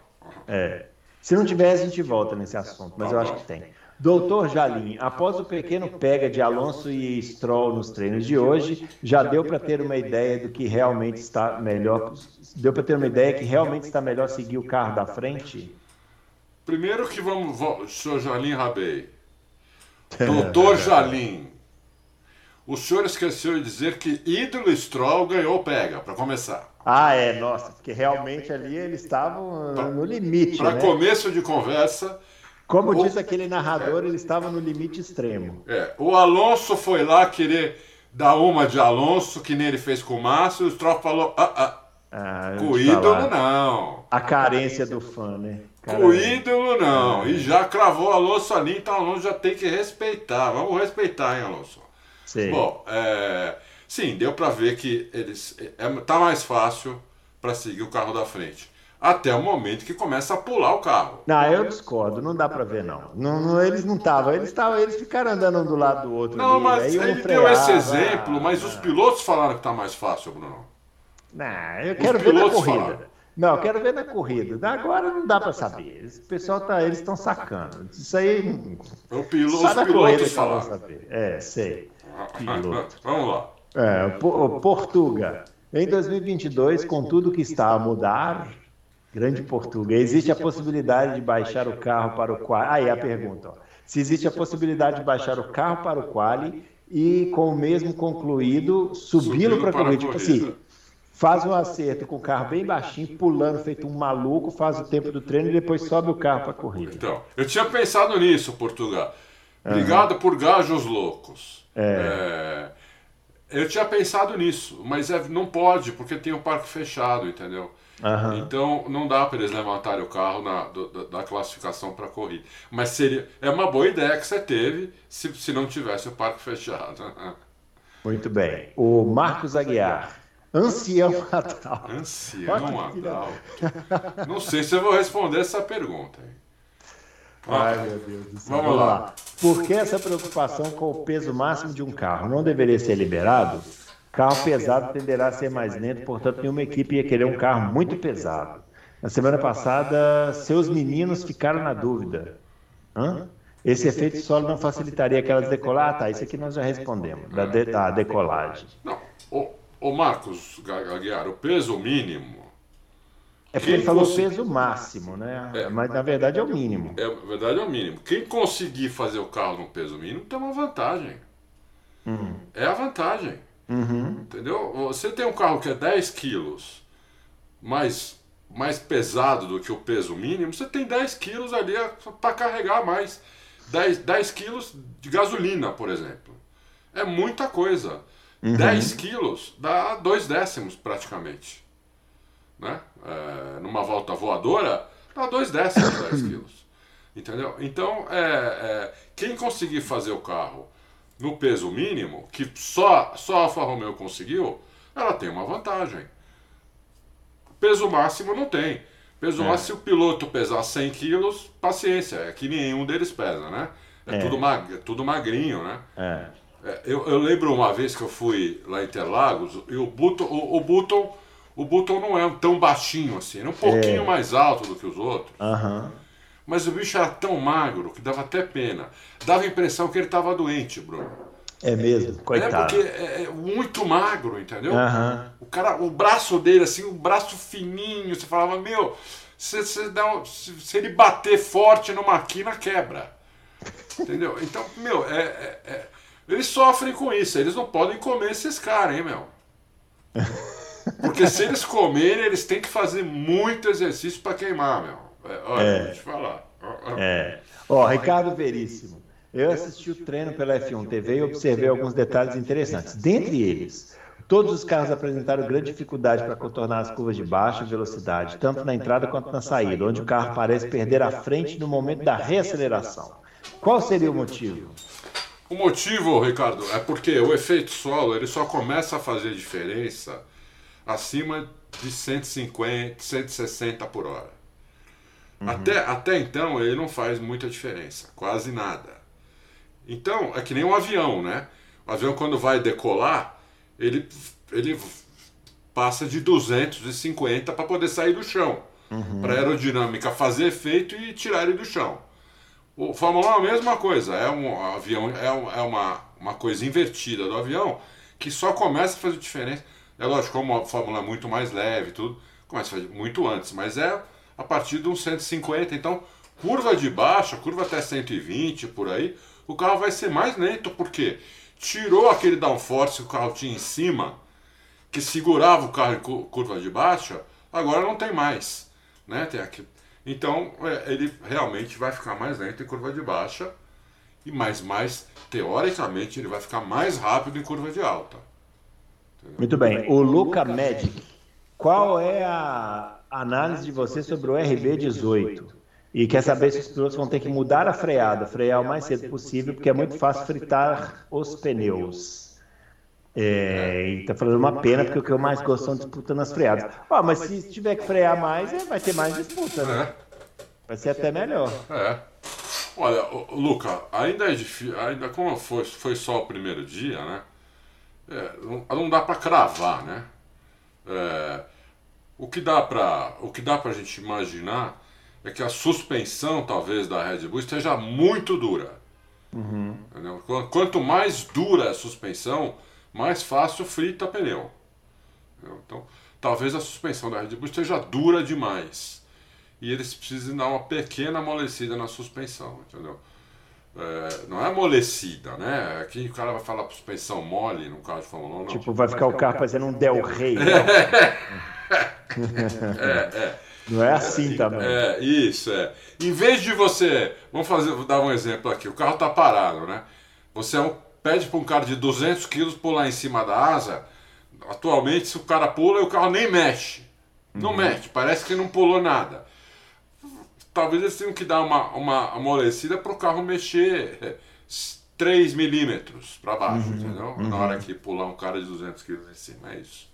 É. Se não tiver, a gente volta nesse assunto, mas eu acho que tem. Doutor Jalim, após o pequeno pega de Alonso e Stroll nos treinos de hoje, já deu para ter uma ideia do que realmente está melhor? Deu para ter uma ideia que realmente está melhor seguir o carro da frente? Primeiro que vamos, vamos senhor Jalim Rabei. Doutor Jalim, o senhor esqueceu de dizer que ídolo Stroll ganhou pega, para começar. Ah, é, nossa, porque realmente ali eles estavam no limite. Para né? começo de conversa, como o... diz aquele narrador, ele estava no limite extremo. É, o Alonso foi lá querer dar uma de Alonso, que nem ele fez com o Márcio, e o Stroll falou: ah, ah, ah com o ídolo não. A carência do fã, né? Com o ídolo não. É. E já cravou o Alonso ali, então o Alonso já tem que respeitar. Vamos respeitar, hein, Alonso? Sim. Bom, é... sim, deu para ver que eles é, tá mais fácil para seguir o carro da frente até o momento que começa a pular o carro. Não, eu discordo, não dá para ver não. não, não eles não estavam, eles estavam, eles ficaram andando um do lado do outro. Não, ali, mas ele deu esse exemplo, mas os pilotos falaram que está mais fácil, Bruno. Não, eu quero os ver na corrida. Falaram. Não, eu quero ver na corrida. Agora não dá para saber. O pessoal tá, eles estão sacando. Isso aí. O piloto, os pilotos falaram. É, sei. Piloto. Vamos lá. É, Portuga. Em 2022, com tudo que está a mudar, Grande Portugal. Existe a possibilidade de baixar o carro para o quali. Aí a pergunta. Ó. Se existe a possibilidade de baixar o carro para o quali e com o mesmo concluído subi-lo para a corrida. Tipo assim, faz um acerto com o carro bem baixinho, pulando, feito um maluco, faz o tempo do treino e depois sobe o carro para a corrida. Então, eu tinha pensado nisso, Portugal. Obrigado uhum. por gajos loucos. É. É, eu tinha pensado nisso, mas é, não pode, porque tem o um parque fechado, entendeu? Uhum. Então não dá para eles levantarem o carro na, do, da classificação para corrida. Mas seria é uma boa ideia que você teve se, se não tivesse o parque fechado. Muito bem. O Marcos Aguiar. Ancião Adalto. Ancião Adalto. Não sei se eu vou responder essa pergunta. Ai, meu Deus do céu. Vamos lá. Por que essa preocupação com o peso máximo de um carro? Não deveria ser liberado? Carro pesado tenderá a ser mais lento, portanto, nenhuma equipe ia querer um carro muito pesado. Na semana passada, seus meninos ficaram na dúvida. Hã? Esse efeito solo não facilitaria aquelas decolar? Ah, tá, isso aqui nós já respondemos, da, de, da decolagem. Não, o Marcos Aguiar, o peso mínimo. É porque ele falou peso máximo, né? É, Mas na verdade é o mínimo. É, na verdade é o mínimo. Quem conseguir fazer o carro no peso mínimo tem uma vantagem. Hum. É a vantagem. Uhum. Entendeu? Você tem um carro que é 10 quilos mais, mais pesado do que o peso mínimo, você tem 10 quilos ali para carregar mais. 10, 10 quilos de gasolina, por exemplo. É muita coisa. Uhum. 10 quilos dá dois décimos praticamente. Né? É, numa volta voadora, dá dois décimos 10 quilos. Entendeu? Então, é, é, quem conseguir fazer o carro no peso mínimo, que só, só a Alfa Romeo conseguiu, ela tem uma vantagem. Peso máximo não tem. Peso é. máximo, se o piloto pesar 100 quilos, paciência, é que nenhum deles pesa, né? É, é. Tudo, mag, é tudo magrinho, né? É. é. eu, eu, lembro uma vez que eu fui lá em Interlagos e o Button, o, o Button, o Button não é tão baixinho assim, é um pouquinho é. mais alto do que os outros. Uhum. Mas o bicho era tão magro que dava até pena. Dava a impressão que ele estava doente, Bruno. É mesmo, coitado. É porque é muito magro, entendeu? Uhum. O cara, o braço dele, assim, o braço fininho, você falava, meu, se, se, dá, se, se ele bater forte numa quina, quebra. Entendeu? Então, meu, é, é, é, eles sofrem com isso. Eles não podem comer esses caras, hein, meu? Porque se eles comerem, eles têm que fazer muito exercício para queimar, meu. É, olha, é. deixa eu falar. É. Ó, Ricardo Veríssimo. Eu assisti o treino pela F1 TV e observei alguns detalhes interessantes. Dentre eles, todos os carros apresentaram grande dificuldade para contornar as curvas de baixa velocidade, tanto na entrada quanto na saída, onde o carro parece perder a frente no momento da reaceleração. Qual seria o motivo? O motivo, Ricardo, é porque o efeito solo ele só começa a fazer diferença acima de 150, 160 por hora. Uhum. Até, até então ele não faz muita diferença, quase nada. Então, é que nem um avião, né? O avião quando vai decolar, ele, ele passa de 250 para poder sair do chão. Uhum. Para aerodinâmica fazer efeito e tirar ele do chão. O Fórmula 1 é a mesma coisa, é um avião, é, um, é uma, uma coisa invertida do avião que só começa a fazer diferença. É lógico, como a Fórmula é muito mais leve tudo, começa a fazer muito antes, mas é a partir de uns 150. Então, curva de baixa, curva até 120 por aí, o carro vai ser mais lento, porque tirou aquele downforce que o carro tinha em cima, que segurava o carro em curva de baixa, agora não tem mais. Né? Tem aqui, então, é, ele realmente vai ficar mais lento em curva de baixa, e mais, mais, teoricamente, ele vai ficar mais rápido em curva de alta. Entendeu? Muito bem. O Luca Magic, qual é a análise de você sobre o RB18? E quer saber se os pilotos vão ter que mudar a freada, frear o mais cedo possível, porque é muito fácil fritar os pneus. É, e tá falando uma pena, porque o que eu mais gosto são disputando as freadas. Ó, mas se tiver que frear mais, é, vai ter mais disputa, né? Vai ser até melhor. É. Olha, Luca, ainda é difícil, ainda como foi, foi só o primeiro dia, né? É, não, não, dá para cravar, né? É, o que dá para o que dá para a gente imaginar é que a suspensão talvez da Red Bull esteja muito dura. Uhum. Quanto mais dura a suspensão, mais fácil frita pneu. Então, talvez a suspensão da Red Bull esteja dura demais. E eles precisam dar uma pequena amolecida na suspensão, entendeu? É, não é amolecida, né? Aqui o cara vai falar suspensão mole no carro de Fórmula 1. Não. Tipo, vai ficar o carro fazendo um Del Rey. é, é. Não é assim é, também. É, isso, é. Em vez de você. Vamos fazer, vou dar um exemplo aqui. O carro está parado, né? Você é um pede para um cara de 200 quilos pular em cima da asa, atualmente se o cara pula, o carro nem mexe. Não uhum. mexe, parece que não pulou nada. Talvez eles tenham que dar uma, uma amolecida para o carro mexer 3 milímetros para baixo, uhum. entendeu? Uhum. Na hora que pular um cara de 200 quilos em cima, é isso.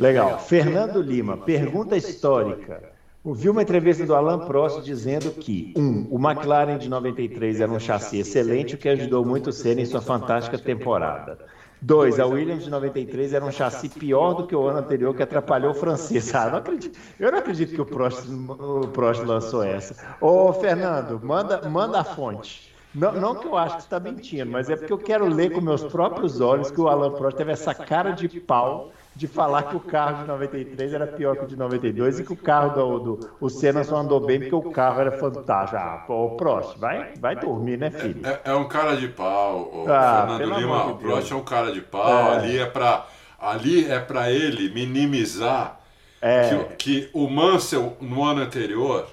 Legal. Legal. Fernando Lima, pergunta histórica. Ouvi uma entrevista do Alan Prost dizendo que, um, o McLaren de 93 era um chassi excelente, o que ajudou muito o Senna em sua fantástica temporada. Dois, a Williams de 93 era um chassi pior do que o ano anterior, que atrapalhou o francês. Ah, não acredito. Eu não acredito que o Prost, o Prost lançou essa. Ô, Fernando, manda, manda a fonte. Não, não que eu acho que você está mentindo, mas é porque eu quero ler com meus próprios olhos que o Alan Prost teve essa cara de pau de falar que o carro de 93 era pior que o de 92 e que o carro do, do o Senna só andou bem porque o carro era fantástico. Ah, o Prost, vai, vai dormir, né, filho? É, é um cara de pau, o ah, Fernando Lima. O Prost é um cara de pau. É. Ali é para ali é para ele minimizar é. que, que, o Mansell no ano anterior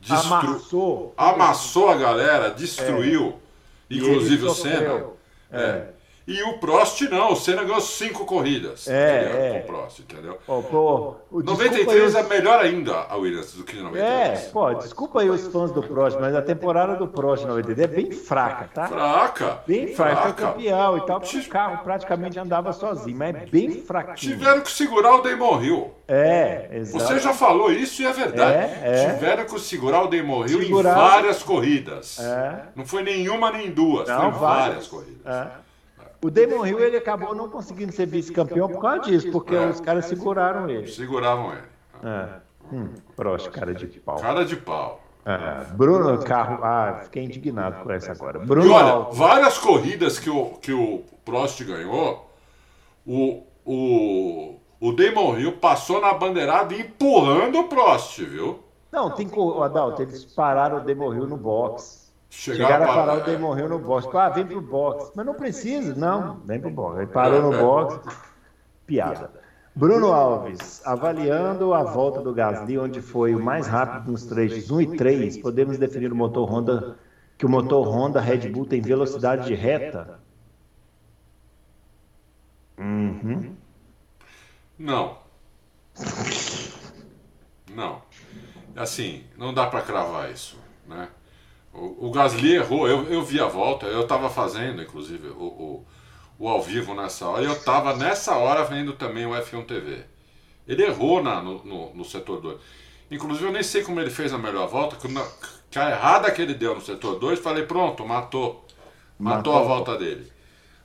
destru... amassou, amassou a galera, destruiu, é. inclusive o Senna. É. E o Prost não, o Senna ganhou cinco corridas é, é. com o Prost, entendeu? Pô, pô, o 93 é melhor ainda a Williams do que 93. É, pô, desculpa aí os fãs do Prost, mas a temporada do Prost 93 é bem fraca, tá? Fraca. Bem fraca, foi campeão e tal, porque o carro praticamente andava sozinho, mas é bem fraquinho. Tiveram que segurar o Damon Hill. É, exato. Você já falou isso e é verdade. É, é. Tiveram que segurar o Damon Hill segurar... em várias corridas. É. Não foi nenhuma nem duas, não, foi várias, várias corridas. É. O Damon Hill ele acabou não conseguindo ser vice-campeão por causa disso, porque é, os caras seguraram ele. Seguravam ele. É. Hum, Prost, cara de pau. Cara de pau. É, Bruno Carro, ah, fiquei indignado com essa agora. Bruno e olha, várias corridas que o, que o Prost ganhou, o, o, o Damon Hill passou na bandeirada empurrando o Prost, viu? Não, tem Adalto, eles pararam o Damon Hill no box. Chegaram, Chegaram a parar o Hill no box. Ah, vem pro box. Mas não precisa, não. Vem pro box. Ele parou no box. Piada. Bruno Alves, avaliando a volta do Gasly, onde foi o mais rápido nos trechos 1 e 3, podemos definir o motor Honda que o motor Honda Red Bull tem velocidade de reta? Uhum. Não. Não. Assim, não dá para cravar isso, né? O, o, Gasly errou, eu, eu vi a volta, eu estava fazendo, inclusive, o, o, o, ao vivo nessa hora, e eu estava nessa hora vendo também o F1 TV. Ele errou na, no, no, no setor 2. Inclusive, eu nem sei como ele fez a melhor volta, que, na, que a errada que ele deu no setor 2, falei, pronto, matou. Matou, matou a volta dele.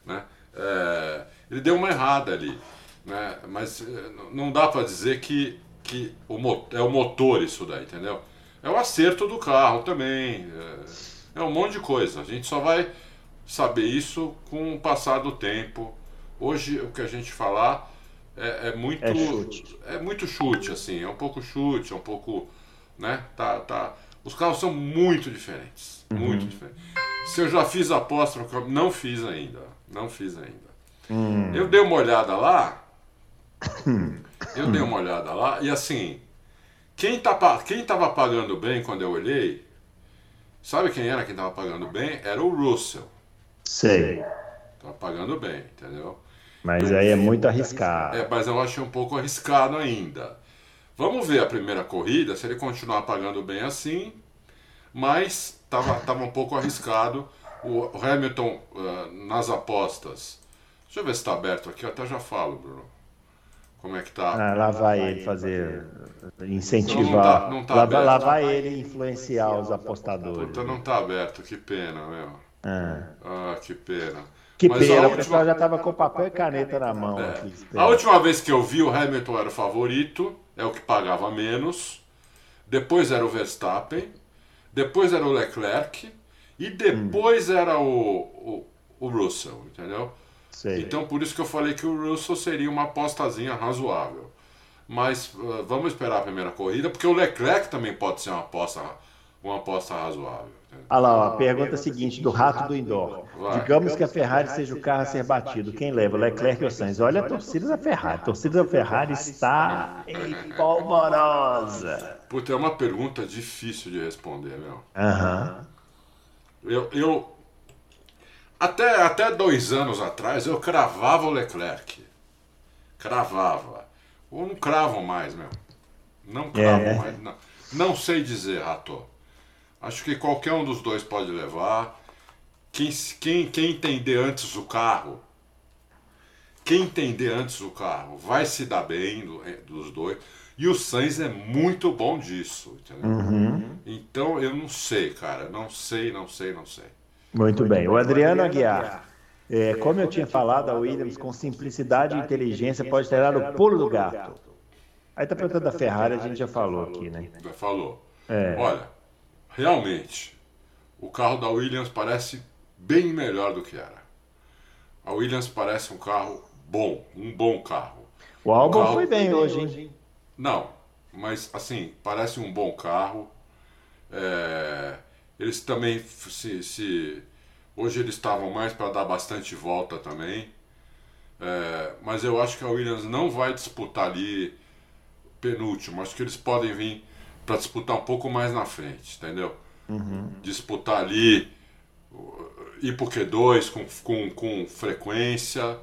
Né? É, ele deu uma errada ali. Né? Mas eh, não dá para dizer que, que o, é o motor isso daí, entendeu? É o acerto do carro também. É, é um monte de coisa. A gente só vai saber isso com o passar do tempo. Hoje o que a gente falar é, é muito é, chute. é muito chute assim, é um pouco chute, é um pouco, né? Tá, tá. Os carros são muito diferentes, uhum. muito diferentes. Se eu já fiz aposta, não fiz ainda, não fiz ainda. Hum. Eu dei uma olhada lá, eu dei uma olhada lá e assim, quem, tá, quem tava pagando bem quando eu olhei, sabe quem era quem tava pagando bem? Era o Russell. Sei. Tava pagando bem, entendeu? Mas aí é muito arriscado. É, mas eu achei um pouco arriscado ainda. Vamos ver a primeira corrida, se ele continuar pagando bem assim, mas estava tava um pouco arriscado. O Hamilton, uh, nas apostas, deixa eu ver se está aberto aqui, eu até já falo, Bruno. Como é que tá? Ah, lá vai ele fazer, incentivar. Não, não tá, não tá lá, lá, vai ele influenciar os apostadores. Puta, não tá aberto, que pena, meu. Ah, ah que pena. Que Mas pena, última... o pessoal já estava com papel e caneta na mão. É. Aqui, a última vez que eu vi, o Hamilton era o favorito, é o que pagava menos. Depois era o Verstappen. Depois era o Leclerc. E depois hum. era o, o, o Russell, entendeu? Sei. Então por isso que eu falei que o Russell seria uma apostazinha razoável. Mas uh, vamos esperar a primeira corrida, porque o Leclerc também pode ser uma aposta, uma aposta razoável. Olha lá, a pergunta seguinte do Rato do Indoor. Vai. Digamos que a Ferrari seja o carro a ser batido. Quem leva, Leclerc ou Sainz? Olha a torcida da Ferrari. A torcida da Ferrari está em polvorosa. Puta, é uma pergunta difícil de responder, meu. Aham. Eu, eu, até, até dois anos atrás, eu cravava o Leclerc. Cravava. Ou não cravo mais, meu. Não cravo é. mais. Não. não sei dizer, Rato. Acho que qualquer um dos dois pode levar. Quem, quem, quem entender antes o carro, quem entender antes o carro, vai se dar bem do, eh, dos dois. E o Sainz é muito bom disso, entendeu? Uhum. Então eu não sei, cara. Não sei, não sei, não sei. Muito, bem. O Adriano Aguiar. É, como eu tinha falado, a Williams, com simplicidade e inteligência, pode ter dado o pulo do gato. Aí tá perguntando da Ferrari, a gente já falou aqui, né? Já falou. É. Olha, realmente, o carro da Williams parece bem melhor do que era. A Williams parece um carro bom, um bom carro. O álbum um carro... foi bem hoje, hein? Não, mas assim, parece um bom carro. É... Eles também se, se... Hoje eles estavam mais para dar bastante volta também. É... Mas eu acho que a Williams não vai disputar ali penúltimo. Acho que eles podem vir para disputar um pouco mais na frente, entendeu? Uhum. Disputar ali, ir pro Q2 com, com, com frequência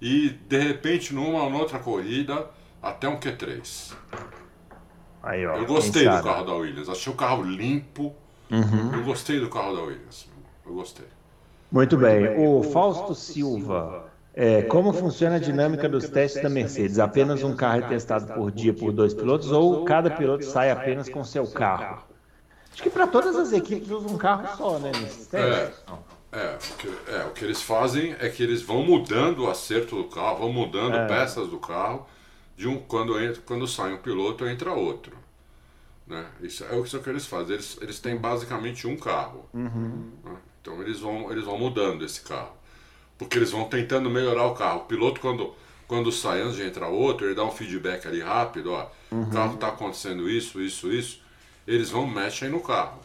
e de repente numa ou outra corrida até um Q3. Aí, ó, eu gostei do carro da Williams, achei o carro limpo. Uhum. Eu gostei do carro da Williams. Eu gostei. Muito, Muito bem. bem. O Fausto Silva é, como funciona a dinâmica dos testes da Mercedes? Apenas um carro é testado por dia por dois pilotos ou cada piloto sai apenas com seu carro? Acho que para todas as equipes usa um carro só, né? É, é, o que, é, o que eles fazem é que eles vão mudando o acerto do carro, vão mudando é. peças do carro, de um, quando, entra, quando sai um piloto, entra outro. Né? Isso é o que eles fazem. Eles, eles têm basicamente um carro. Uhum. Né? Então eles vão, eles vão mudando esse carro porque eles vão tentando melhorar o carro. O piloto, quando, quando sai antes de entrar outro, ele dá um feedback ali rápido, ó, uhum. o carro está acontecendo isso, isso, isso, eles vão mexem no carro,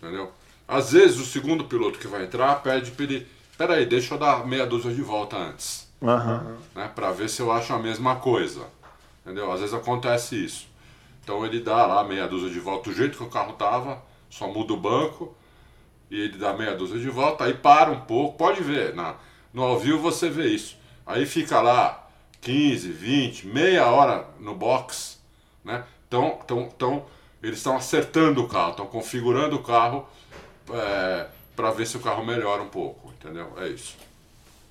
entendeu? Às vezes o segundo piloto que vai entrar pede para ele, peraí, deixa eu dar meia dúzia de volta antes, uhum. né, para ver se eu acho a mesma coisa, entendeu? Às vezes acontece isso. Então ele dá lá meia dúzia de volta do jeito que o carro tava, só muda o banco e ele dá meia dúzia de volta, aí para um pouco, pode ver, na no ao vivo você vê isso. Aí fica lá 15, 20, meia hora no box, né? Então, então, então eles estão acertando o carro, estão configurando o carro é, para ver se o carro melhora um pouco, entendeu? É isso.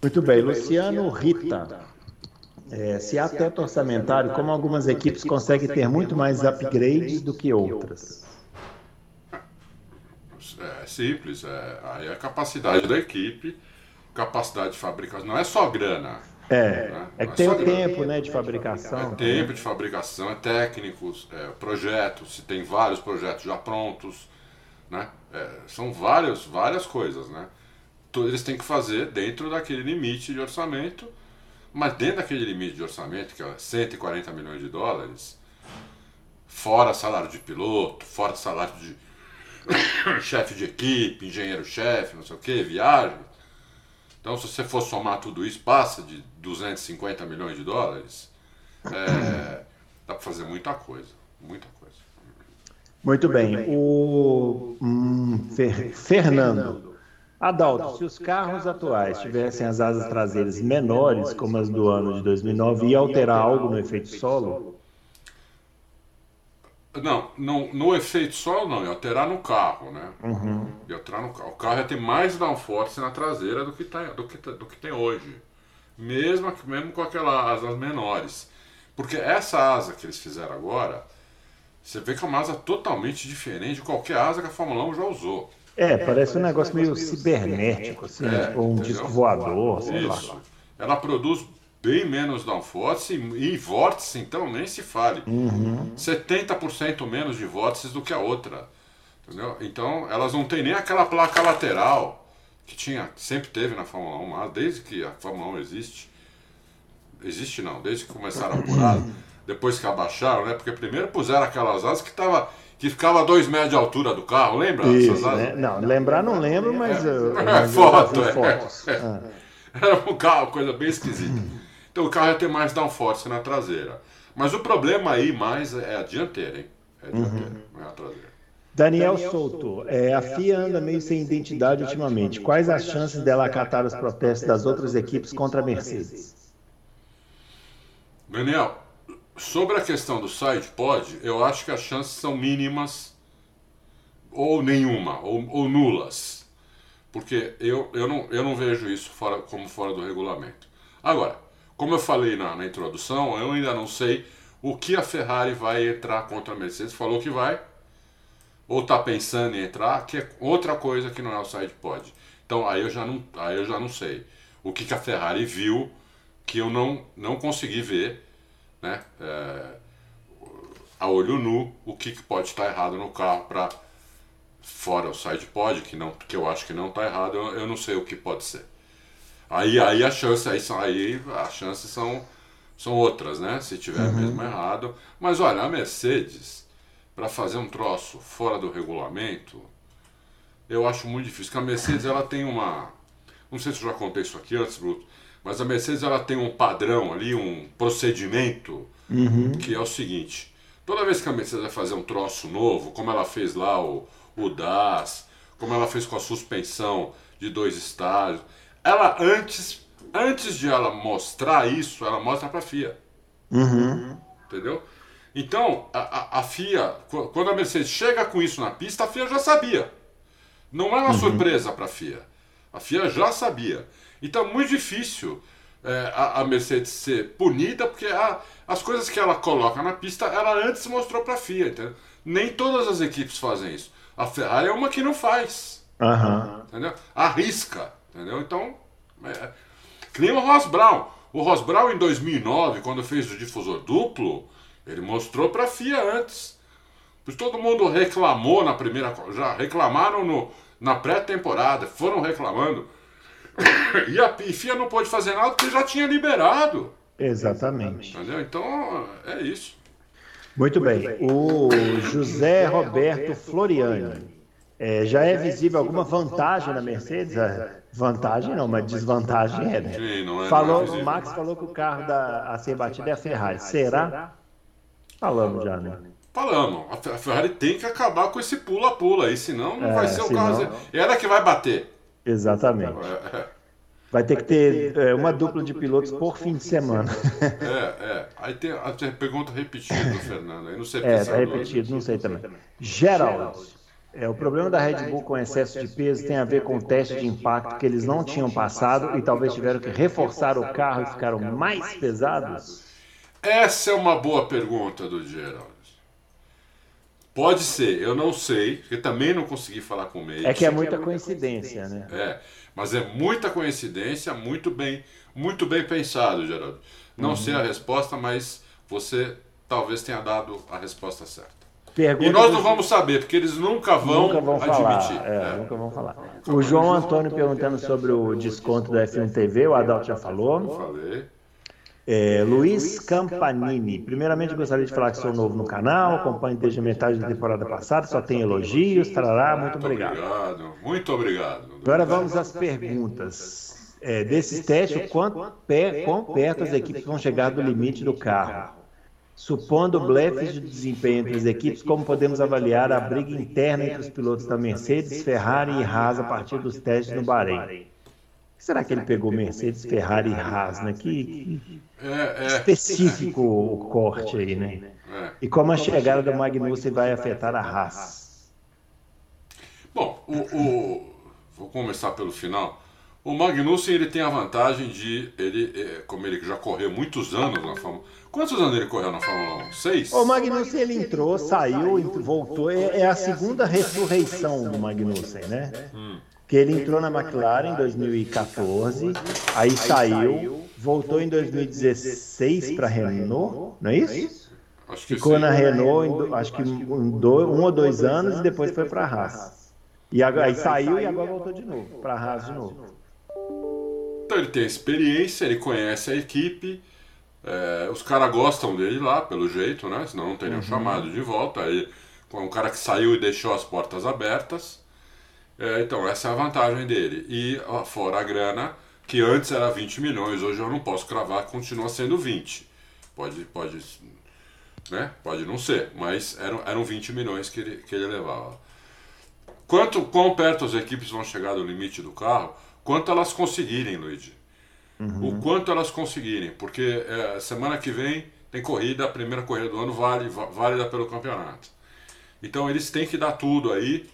Muito bem, Luciano Rita. É, se há teto orçamentário, como algumas equipes conseguem ter muito mais upgrades do que outras? É simples, é, aí é a capacidade da equipe, capacidade de fabricação, não é só grana. É, né? é que é tem o tempo né, de fabricação. É tempo de fabricação, é técnicos, é projetos, se tem vários projetos já prontos, né? É, são várias, várias coisas, né? Eles têm que fazer dentro daquele limite de orçamento, mas dentro daquele limite de orçamento, que é 140 milhões de dólares, fora salário de piloto, fora salário de chefe de equipe, engenheiro-chefe, não sei o que, viagem. Então, se você for somar tudo isso, passa de 250 milhões de dólares. É, dá para fazer muita coisa, muita coisa. Muito bem. O hum, Fer, Fernando. Adalto, se os carros atuais tivessem as asas traseiras menores, como as do ano de 2009, ia alterar algo no efeito solo? Não, não, no efeito solo não, ia alterar no carro, né? Uhum. Ia alterar no carro. O carro ia ter mais downforce na traseira do que, tá, do que, do que tem hoje. Mesmo, mesmo com aquelas asas menores. Porque essa asa que eles fizeram agora, você vê que é uma asa totalmente diferente de qualquer asa que a Fórmula 1 já usou. É, é parece um negócio meio cibernético, assim, é, tipo um entendeu? disco voador, sei Isso. lá. Ela produz bem menos downforce e, e vórtice, então nem se fale. Uhum. 70% menos de vórtices do que a outra. Entendeu? Então elas não têm nem aquela placa lateral que tinha, sempre teve na Fórmula 1, mas desde que a Fórmula 1 existe. Existe não, desde que começaram a apurar, depois que abaixaram, né? Porque primeiro puseram aquelas asas que tava que ficava a dois metros de altura do carro, lembra? Isso, né? Não, lembrar não lembro, mas. É, eu, foto, é. fotos. Ah. Era um carro, coisa bem esquisita. Então o carro ia ter mais downforce na traseira. Mas o problema aí mais é a dianteira, hein? É a dianteira, uhum. não é a traseira. Daniel Souto, é, a FIA anda meio sem identidade ultimamente. Quais as chances dela acatar os protestos das outras equipes contra a Mercedes? Daniel, sobre a questão do side pod, eu acho que as chances são mínimas ou nenhuma, ou, ou nulas. Porque eu, eu, não, eu não vejo isso fora, como fora do regulamento. Agora, como eu falei na, na introdução, eu ainda não sei o que a Ferrari vai entrar contra a Mercedes. Falou que vai, ou está pensando em entrar, que é outra coisa que não é o side pod. Então aí eu já não, aí eu já não sei. O que, que a Ferrari viu que eu não, não consegui ver, né? É, a olho nu, o que, que pode estar errado no carro para fora o side pod, que, não, que eu acho que não está errado, eu, eu não sei o que pode ser. Aí, aí a chance, aí, são, aí as chances são, são outras, né? Se tiver uhum. mesmo errado. Mas olha, a Mercedes, para fazer um troço fora do regulamento, eu acho muito difícil. Porque a Mercedes ela tem uma. Não sei se eu já contei isso aqui antes, Bruto, mas a Mercedes ela tem um padrão ali, um procedimento, uhum. que é o seguinte: toda vez que a Mercedes vai fazer um troço novo, como ela fez lá o, o DAS, como ela fez com a suspensão de dois estágios ela antes, antes de ela mostrar isso, ela mostra para a FIA. Uhum. Entendeu? Então, a, a, a, FIA, quando a Mercedes chega com isso na pista, a FIA já sabia. Não é uma uhum. surpresa para a FIA. A FIA já sabia. Então, é muito difícil é, a, a, Mercedes ser punida, porque a, as coisas que ela coloca na pista, ela antes mostrou para a FIA. Entendeu? Nem todas as equipes fazem isso. A Ferrari é uma que não faz. Uhum. Entendeu? Arrisca. Entendeu? Então, é, que nem o Ross Brown. O Ross Brown, em 2009, quando fez o difusor duplo, ele mostrou para a FIA antes. Pois todo mundo reclamou na primeira. Já reclamaram no, na pré-temporada, foram reclamando. E a FIA não pôde fazer nada porque já tinha liberado. Exatamente. Entendeu? Então, é isso. Muito bem. O José Roberto Floriani. É, já é visível alguma vantagem na Mercedes? É, vantagem não, mas desvantagem é, né? Sim, não é, falou, não é o Max falou que o carro da, a ser batido é a Ferrari. Será? Falamos já, né? Falamos. A Ferrari tem que acabar com esse pula-pula aí, senão não é, vai ser o carro. Ela que vai bater. Exatamente. É, é. Vai ter que ter é, uma dupla de pilotos por fim de semana. É, é. Aí tem a pergunta repetida do Fernando. Aí não sei É, tá repetido, não sei também. Geraldo. É, o problema da Red Bull com excesso de peso tem a ver com o teste de impacto que eles não tinham passado e talvez tiveram que reforçar o carro e ficaram mais pesados? Essa é uma boa pergunta do Geraldo. Pode ser, eu não sei, porque também não consegui falar com o Meire. É que é muita coincidência, né? É, mas é muita coincidência, muito bem, muito bem pensado, Geraldo. Não uhum. sei a resposta, mas você talvez tenha dado a resposta certa. Pergunta e nós não vamos saber, porque eles nunca vão, nunca vão admitir. Falar, é, é. Nunca vão falar. O João Antônio perguntando sobre o desconto da F1 TV, o Adalto já falou. Falei. É, Luiz Campanini. Primeiramente, gostaria de falar que sou novo no canal, acompanho desde metade da temporada passada, só tem elogios, trará, muito obrigado. Muito obrigado, muito obrigado. Agora vamos às perguntas. É, desses testes, quanto, quão perto as equipes vão chegar do limite do carro? Supondo blefes de desempenho entre as equipes, como podemos avaliar a briga interna entre os pilotos da Mercedes, Ferrari e Haas a partir dos testes no Bahrein? Será que ele pegou Mercedes, Ferrari e Haas, né? Que é, é. específico o corte aí, né? É. E como a chegada do Magnussen vai afetar a Haas? Bom, o, o, vou começar pelo final. O Magnussen ele tem a vantagem de ele, como ele já correu muitos anos na Fórmula. Quantos anos ele correu na Fórmula 1? Seis? O Magnussen ele entrou, saiu, voltou. É, é a segunda ressurreição do Magnussen, né? Hum que ele entrou na McLaren em 2014, aí saiu, voltou em 2016 para a Renault, não é isso? Ficou na Renault, acho que um, dois, um ou dois anos e depois foi para a Haas. E agora, aí saiu e agora voltou de novo, para a Haas de novo. Então ele tem experiência, ele conhece a equipe, é, os caras gostam dele lá, pelo jeito, né? Senão não teriam uhum. chamado de volta. Aí, um cara que saiu e deixou as portas abertas. É, então, essa é a vantagem dele. E fora a grana, que antes era 20 milhões, hoje eu não posso cravar, continua sendo 20. Pode, pode, né? pode não ser, mas eram, eram 20 milhões que ele, que ele levava. Quanto, quão perto as equipes vão chegar do limite do carro, quanto elas conseguirem, Luigi. Uhum. O quanto elas conseguirem, porque é, semana que vem tem corrida, a primeira corrida do ano vale, válida pelo campeonato. Então eles têm que dar tudo aí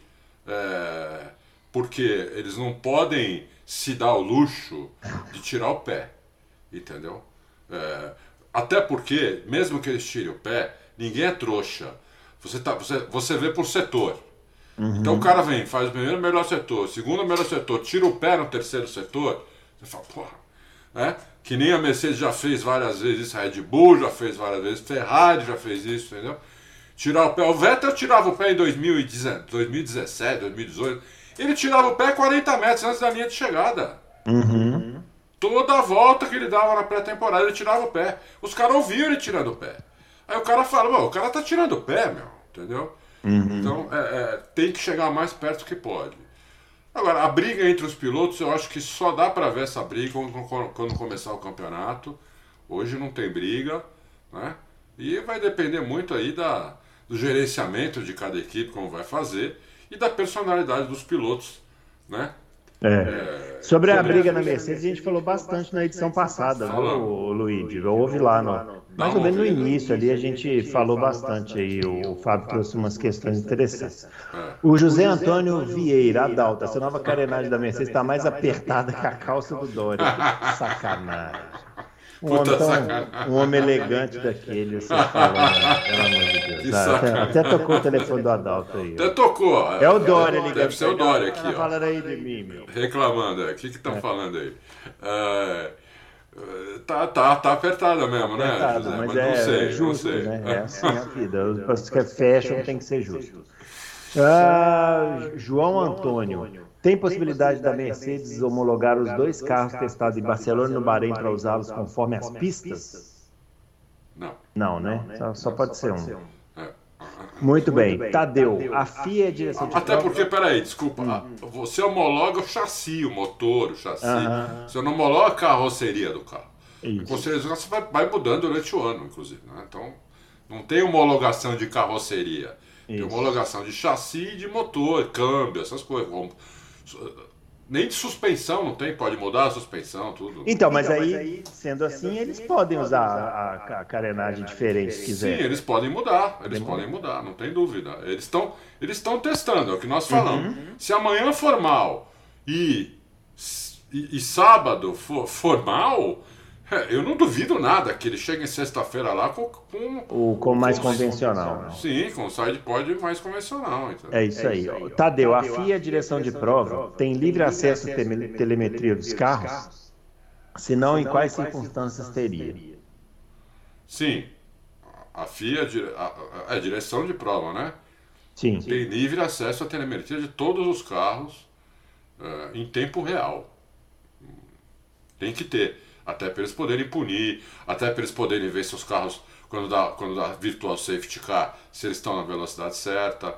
é, porque eles não podem se dar o luxo de tirar o pé, entendeu? É, até porque, mesmo que eles tirem o pé, ninguém é trouxa. Você, tá, você, você vê por setor. Uhum. Então o cara vem, faz o primeiro melhor setor, segundo melhor setor, tira o pé no terceiro setor, você fala, porra, né? Que nem a Mercedes já fez várias vezes isso, a Red Bull já fez várias vezes, Ferrari já fez isso, entendeu? Tirar o pé. O Vettel tirava o pé em 2017, 2018. Ele tirava o pé 40 metros antes da linha de chegada. Uhum. Toda a volta que ele dava na pré-temporada, ele tirava o pé. Os caras ouviam ele tirando o pé. Aí o cara fala, o cara tá tirando o pé, meu. Entendeu? Uhum. Então é, é, tem que chegar mais perto que pode. Agora, a briga entre os pilotos, eu acho que só dá para ver essa briga quando começar o campeonato. Hoje não tem briga, né? E vai depender muito aí da, do gerenciamento de cada equipe, como vai fazer, e da personalidade dos pilotos, né? É. É, sobre, sobre a briga na Mercedes, a gente falou bastante na edição passada, viu, Luigi? Lá, no, mais ou menos no início ali, a gente falou bastante aí. O, Fábio trouxe umas questões interessantes. É. O José Antônio Vieira, Adalto, essa nova carenagem da Mercedes está mais apertada que a calça do Dória. Sacanagem. Um homem, tão, um homem elegante daquele, você fala, pelo amor de Deus. Ah, até, até, tocou o telefone do Adalto aí. Até tocou. É o Dória ligando. Deve ser o Dória aqui. Tá falando aí de mim, meu. Reclamando, é. o que estão é. falando aí? É, tá, tá, tá apertada mesmo, né, apertado, José? Mas, mas é, não sei, é justo, não sei. né? É assim a vida. Os pessoas que fecham tem que ser justo. Ah, João Antônio. Tem possibilidade da Mercedes homologar os dois carros testados em Barcelona e no Bahrein para usá-los conforme as pistas? Não. Não, né? Só, só pode ser um. É. Muito bem. Tadeu, a FIA é direção de Até porque, peraí, desculpa. Hum. Você homologa o chassi, o motor, o chassi. Você não homologa a carroceria do carro. Isso. A carroceria você vai, vai mudando durante o ano, inclusive. Né? Então, não tem homologação de carroceria. Isso. Tem homologação de chassi e de motor, câmbio, essas coisas Nem de suspensão não tem, pode mudar a suspensão, tudo. Então, mas, então, aí, aí, sendo assim, eles podem usar a, a carenagem diferente se quiser. Sim, eles podem mudar, eles podem mudar, não tem dúvida. Eles estão eles testando, é o que nós falamos. Uhum. Se amanhã for mal e, e, e sábado for, for mal, é, eu não duvido nada que ele chegue em sexta-feira lá com, com, o, com mais com convencional. Mais, sim, com o sidepod mais convencional. Então. É isso aí. É Tadeu, a FIA, direção de prova, tem livre acesso à telemetria dos carros? Se não, em quais circunstâncias teria? Sim. A FIA é a direção de prova, né? Sim. Tem livre acesso à telemetria de todos os carros uh, em tempo real. Tem que ter. Até para eles poderem punir, até para eles poderem ver se os carros, quando dá, quando dá virtual safety car, se eles estão na velocidade certa.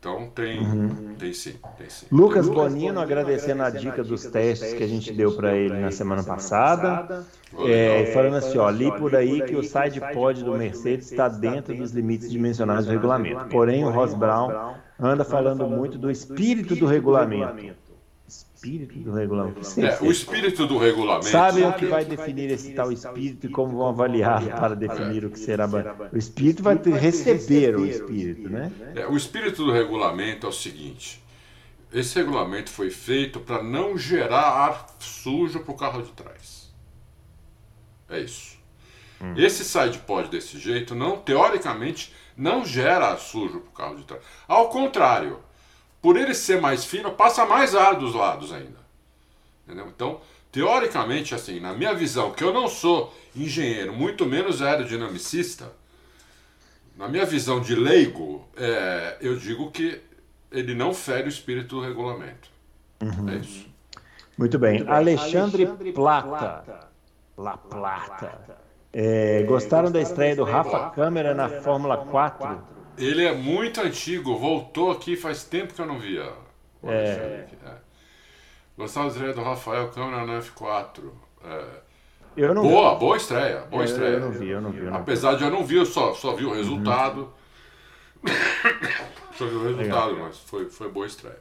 Então tem, uhum. tem sim, tem sim. Lucas tem Bonino agradecendo a dica dos testes que a gente deu para ele na semana passada. É, falando assim, ó, li por aí que o side pod do Mercedes está dentro dos limites dimensionais do regulamento. Porém, o Ross Brown anda falando muito do espírito do regulamento espírito do regulamento. É, o espírito do regulamento. Sabem o que vai definir esse tal espírito e como vão avaliar para definir o que será. O espírito vai receber o espírito, né? É, o espírito do regulamento é o seguinte: esse regulamento foi feito para não gerar ar sujo para o carro de trás. É isso. Hum. Esse side pod desse jeito, não teoricamente, não gera ar sujo para o carro de trás. Ao contrário, por ele ser mais fino, passa mais ar dos lados ainda. Entendeu? Então, teoricamente, assim, na minha visão, que eu não sou engenheiro, muito menos aerodinamicista, na minha visão de leigo, é, eu digo que ele não fere o espírito do regulamento. Uhum. É isso. Muito bem. Muito bem. Alexandre, Alexandre Plata. Plata. La Plata. É, gostaram da estreia do Rafa Câmara na Fórmula 4? Ele é muito antigo, voltou aqui faz tempo que eu não via. É. é. Gostava estreia do Rafael Câmara na F4. É. Eu não boa, vi. boa estreia, boa eu, estreia. Eu não vi, eu não vi. Eu não Apesar vi. de eu não vi, eu só, só vi o resultado. Uhum. só vi o resultado, Legal. mas foi, foi boa estreia.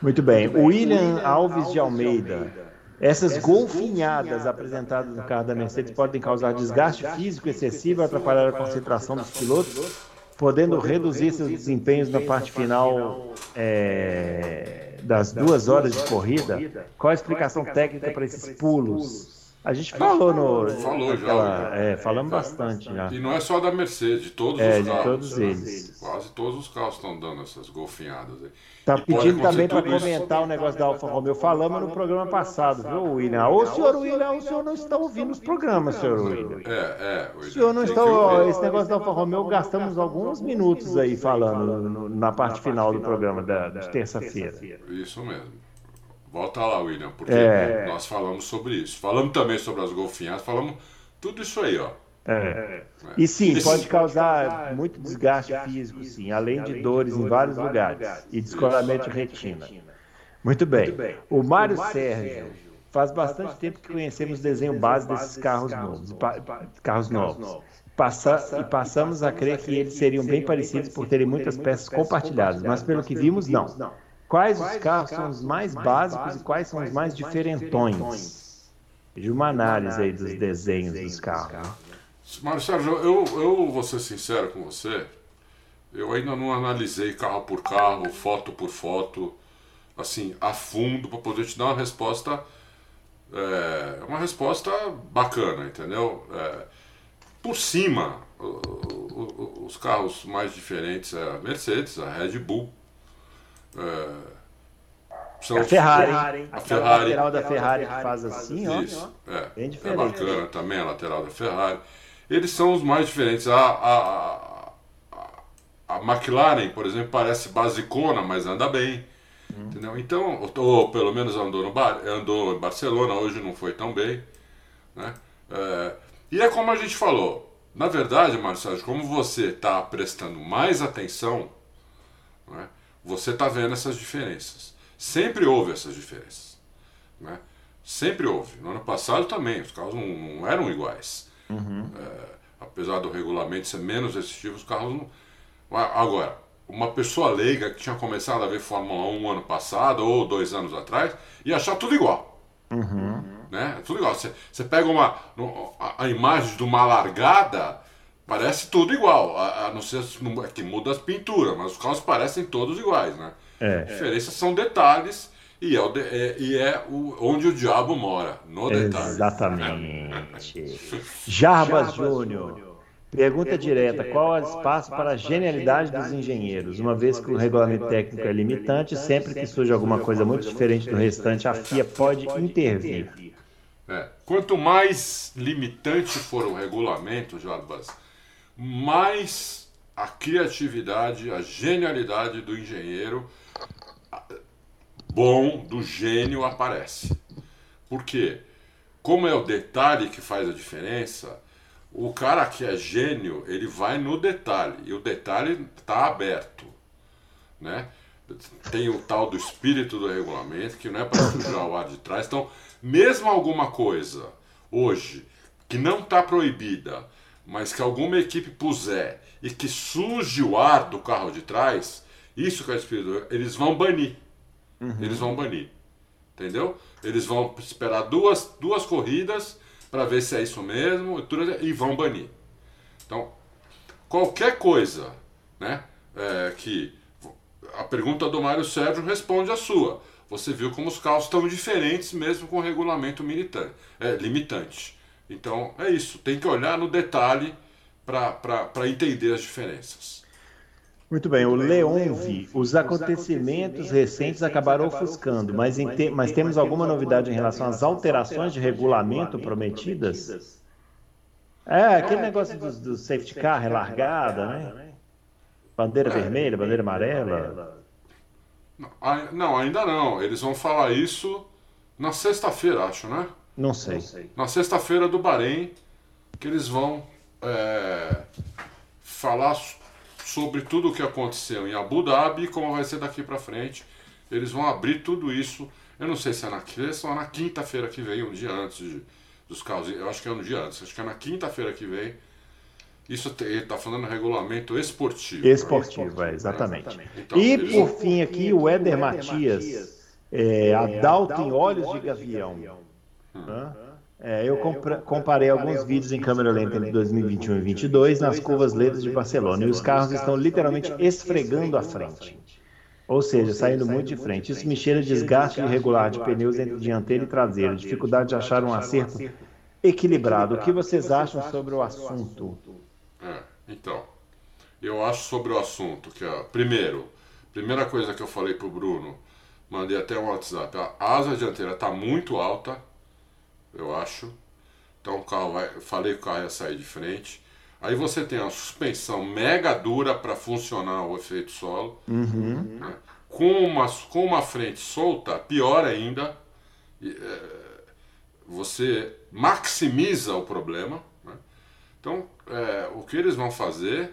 Muito bem. Muito bem. William, William Alves de Almeida. Almeida. Essas golfinhadas apresentadas no carro da Mercedes podem causar desgaste físico excessivo e atrapalhar a concentração dos pilotos podendo reduzir seus desempenhos na parte final é, das duas horas de corrida. Qual a explicação técnica para esses pulos? A gente falou no. Falou já. É, falamos bastante já. E não é só da Mercedes, de todos é, os carros. De todos eles. Quase todos os carros estão dando essas golfinhadas aí. Tá pedindo também para comentar o negócio da Alfa Romeo. Falamos no programa passado, viu, William? Ô, senhor William, o senhor não está ouvindo os programas, senhor William. É, é. O senhor não está. Ó, esse negócio da Alfa Romeo, gastamos alguns minutos aí falando na parte final do programa da, de terça-feira. Isso mesmo. Volta lá, William, porque é. nós falamos sobre isso. Falamos também sobre as golfinhas, falamos tudo isso aí, ó. É. é. E sim, pode causar muito desgaste físico, sim, além de dores em vários lugares e descolamento de retina. Muito bem. O Mário Sérgio, faz bastante tempo que conhecemos o desenho base desses carros novos. Carros novos. Passa, e passamos a crer que eles seriam bem parecidos por terem muitas peças compartilhadas, mas pelo que vimos, não. Quais os carros são os mais básicos e quais são os mais diferentões? De uma análise aí dos desenhos dos carros. Mário Sérgio, eu, eu vou ser sincero com você, eu ainda não analisei carro por carro, foto por foto, assim, a fundo, para poder te dar uma resposta, é, uma resposta bacana, entendeu? É, por cima, os carros mais diferentes é a Mercedes, a Red Bull, é, a Ferrari, a Ferrari. lateral da Ferrari que faz assim, ó. Isso, é, bem diferente. É bacana também a lateral da Ferrari. Eles são os mais diferentes. A, a, a, a McLaren, por exemplo, parece basicona, mas anda bem. Hum. Entendeu? Então, ou pelo menos andou, no bar, andou em Barcelona, hoje não foi tão bem. Né? É, e é como a gente falou. Na verdade, Marcelo, como você está prestando mais atenção, né? Você está vendo essas diferenças. Sempre houve essas diferenças. Né? Sempre houve. No ano passado também, os carros não, não eram iguais. Uhum. É, apesar do regulamento ser menos restritivo, os carros não. Agora, uma pessoa leiga que tinha começado a ver Fórmula 1 um ano passado ou dois anos atrás ia achar tudo igual. Uhum. Né? Tudo igual. Você, pega uma, a, a imagem de uma largada, parece tudo igual. A, a não ser é que muda as pinturas, mas os carros parecem todos iguais. Né? É. A diferença são detalhes e é, o, é, e é o, onde o diabo mora, no detalhe. Exatamente. Jarbas Júnior. Pergunta direta: qual é o espaço para a genialidade dos engenheiros? Uma vez que o regulamento técnico é limitante, sempre que surge alguma coisa muito diferente do restante, a FIA pode intervir. É. Quanto mais limitante for o regulamento, Jarbas, mais a criatividade, a genialidade do engenheiro bom, do gênio aparece. Por quê? Como é o detalhe que faz a diferença, o cara que é gênio, ele vai no detalhe, e o detalhe está aberto. Né? Tem o tal do espírito do regulamento, que não é para sujar o ar de trás. Então, mesmo alguma coisa hoje que não está proibida, mas que alguma equipe puser e que suje o ar do carro de trás, isso que é o espírito, eles vão banir. Uhum. Eles vão banir. Entendeu? Eles vão esperar duas, duas corridas para ver se é isso mesmo e vão banir. Então, qualquer coisa né, é, que. A pergunta do Mário Sérgio responde a sua. Você viu como os carros estão diferentes mesmo com o regulamento militante, é, limitante. Então é isso, tem que olhar no detalhe para entender as diferenças. Muito bem, o Leonvi, os acontecimentos recentes acabaram ofuscando, mas, te, mas temos alguma novidade em relação às alterações de regulamento prometidas? É, aquele negócio do, do safety car relargada, né? Bandeira é. vermelha, bandeira amarela. Não, ainda não. Eles vão falar isso na sexta-feira, acho, né? Não sei. Na sexta-feira do Bahrein, que eles vão é, falar sobre tudo o que aconteceu em Abu Dhabi e como vai ser daqui para frente. Eles vão abrir tudo isso. Eu não sei se é na terça ou na quinta-feira que vem, um dia antes de, dos carros. Eu acho que é um dia antes, acho que é na quinta-feira que vem. Isso ele está falando regulamento esportivo. Esportivo, é, exatamente. Então, e por fim aqui o Éder Matias, é, Adalto em Olhos de Gavião. É, eu comparei alguns vídeos em câmera lenta entre 2021 e 2022 nas curvas lentas de Barcelona. E os carros estão literalmente esfregando a frente. Ou seja, saindo muito de frente. Isso me cheira de desgaste irregular de pneus entre dianteiro e traseiro, dificuldade de achar um acerto equilibrado. O que vocês acham sobre o assunto? É, então, eu acho sobre o assunto que, ó, primeiro, primeira coisa que eu falei pro Bruno, mandei até um WhatsApp, a asa dianteira está muito alta eu acho. Então o carro vai, falei que o carro ia sair de frente. Aí você tem a suspensão mega dura para funcionar o efeito solo. Uhum. Né? Com, uma, com uma frente solta, pior ainda, é, você maximiza o problema. Né? Então, é, o que eles vão fazer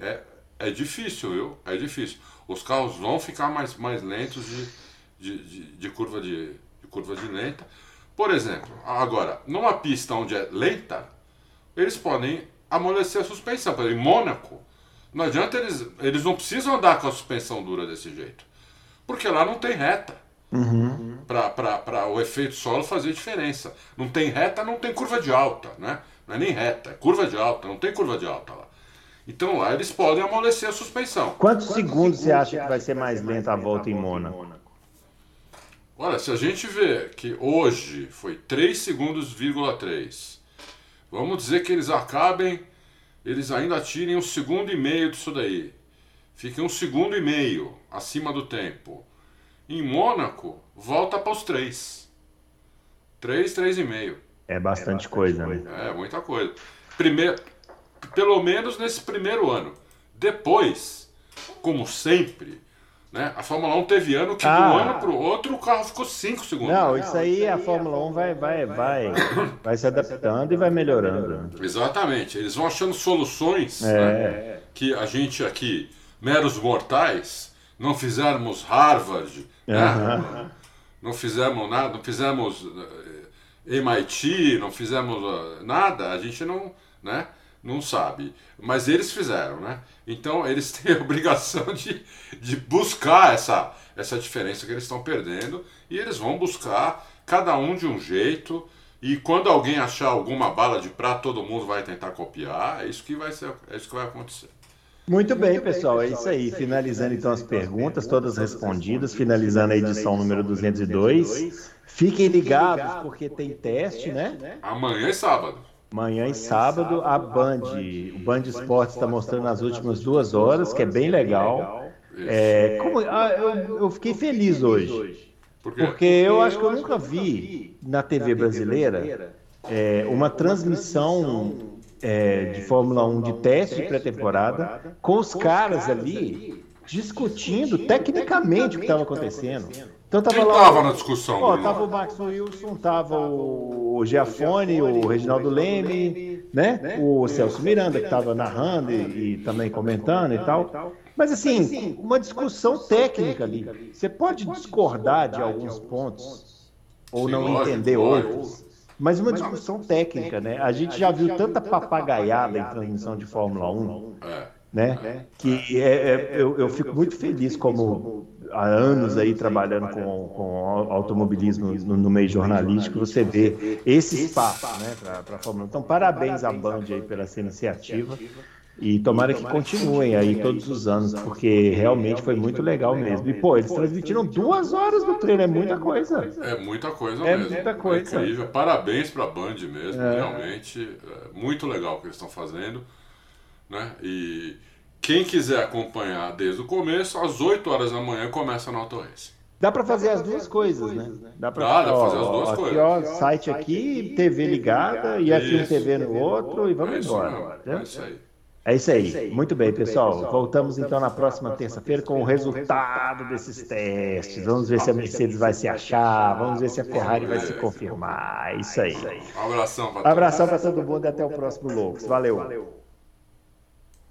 é, é difícil, viu? É difícil. Os carros vão ficar mais, mais lentos de, de, de, de curva de, de curva de lenta. Por exemplo, agora, numa pista onde é lenta, eles podem amolecer a suspensão. Por exemplo, em Mônaco, não adianta eles. Eles não precisam andar com a suspensão dura desse jeito. Porque lá não tem reta. Uhum. Para o efeito solo fazer diferença. Não tem reta, não tem curva de alta, né? Não é nem reta, é curva de alta, não tem curva de alta lá. Então lá eles podem amolecer a suspensão. Quantos, Quantos segundos, segundos você acha que vai ser mais lenta a volta em Mônaco? Olha, se a gente vê que hoje foi 3 segundos, 3, vamos dizer que eles acabem, eles ainda tirem um segundo e meio disso daí. Fiquem um segundo e meio acima do tempo. Em Mônaco, volta para os 3. 3, 3,5. É bastante é coisa, né? É, muita coisa. Primeiro, pelo menos nesse primeiro ano. Depois, como sempre, né? A Fórmula 1 teve ano que ah. de um ano para o outro o carro ficou 5 segundos. Não, isso aí a Fórmula 1 vai, vai, vai, vai se adaptando e vai melhorando. Exatamente. Eles vão achando soluções é. né? que a gente aqui, meros mortais, não fizermos Harvard, né? não fizemos nada, não fizemos eh, MIT, não fizemos eh, nada, a gente não, né? Não sabe. Mas eles fizeram, né? Então eles têm a obrigação de, de buscar essa, essa diferença que eles estão perdendo e eles vão buscar cada um de um jeito. E quando alguém achar alguma bala de prata, todo mundo vai tentar copiar. É isso que vai, ser, é isso que vai acontecer. Muito bem, pessoal, é isso aí. Finalizando então as perguntas, todas respondidas, finalizando a edição número 202. Fiquem ligados, porque tem teste, né? Amanhã é sábado. Amanhã e sábado, a Band, o Band Esportes está mostrando as últimas duas horas, que é bem legal. É, como, ah, eu, eu fiquei feliz hoje. Porque eu acho que eu nunca vi na TV brasileira é, uma transmissão é, de Fórmula 1 de teste de pré-temporada com os caras ali discutindo tecnicamente o que estava acontecendo. Então tava Quem lá. Tava na discussão? Ó, tava o Max Wilson, tava o Giafone, o Reginaldo Leme, né? O Celso Miranda, que estava narrando e, e, também comentando e tal. Mas assim, uma discussão técnica ali. Você pode discordar de alguns pontos ou não entender outros. Mas uma discussão técnica, né? A gente já viu tanta papagaiada em transmissão de Fórmula 1, né? Que é, é, eu, eu fico muito feliz como há anos aí trabalhando com, com automobilismo no, no, meio jornalístico, você vê esse espaço né, para a Fórmula 1. Então, parabéns à Band aí pela essa iniciativa. E tomara que continuem aí todos os anos, porque realmente foi muito legal mesmo. E, pô, eles transmitiram duas horas do treino, é muita coisa. É muita coisa é mesmo. Muita coisa. É incrível. Parabéns para a Band mesmo, é. realmente. É muito legal o que eles estão fazendo. Né? E quem quiser acompanhar desde o começo, às 8 horas da manhã começa na Auto Race. Dá para fazer as duas coisas, né? Dá para fazer as duas aqui, coisas. Ó, site aqui, TV ligada e aqui um TV no outro e vamos é embora. É isso aí. É isso aí. Muito bem, pessoal. Voltamos então na próxima terça-feira com o resultado desses testes. Vamos ver se a Mercedes vai se achar, vamos ver se a Ferrari vai se confirmar. É isso aí. Um abração para todo mundo e até o próximo Loucos. Valeu.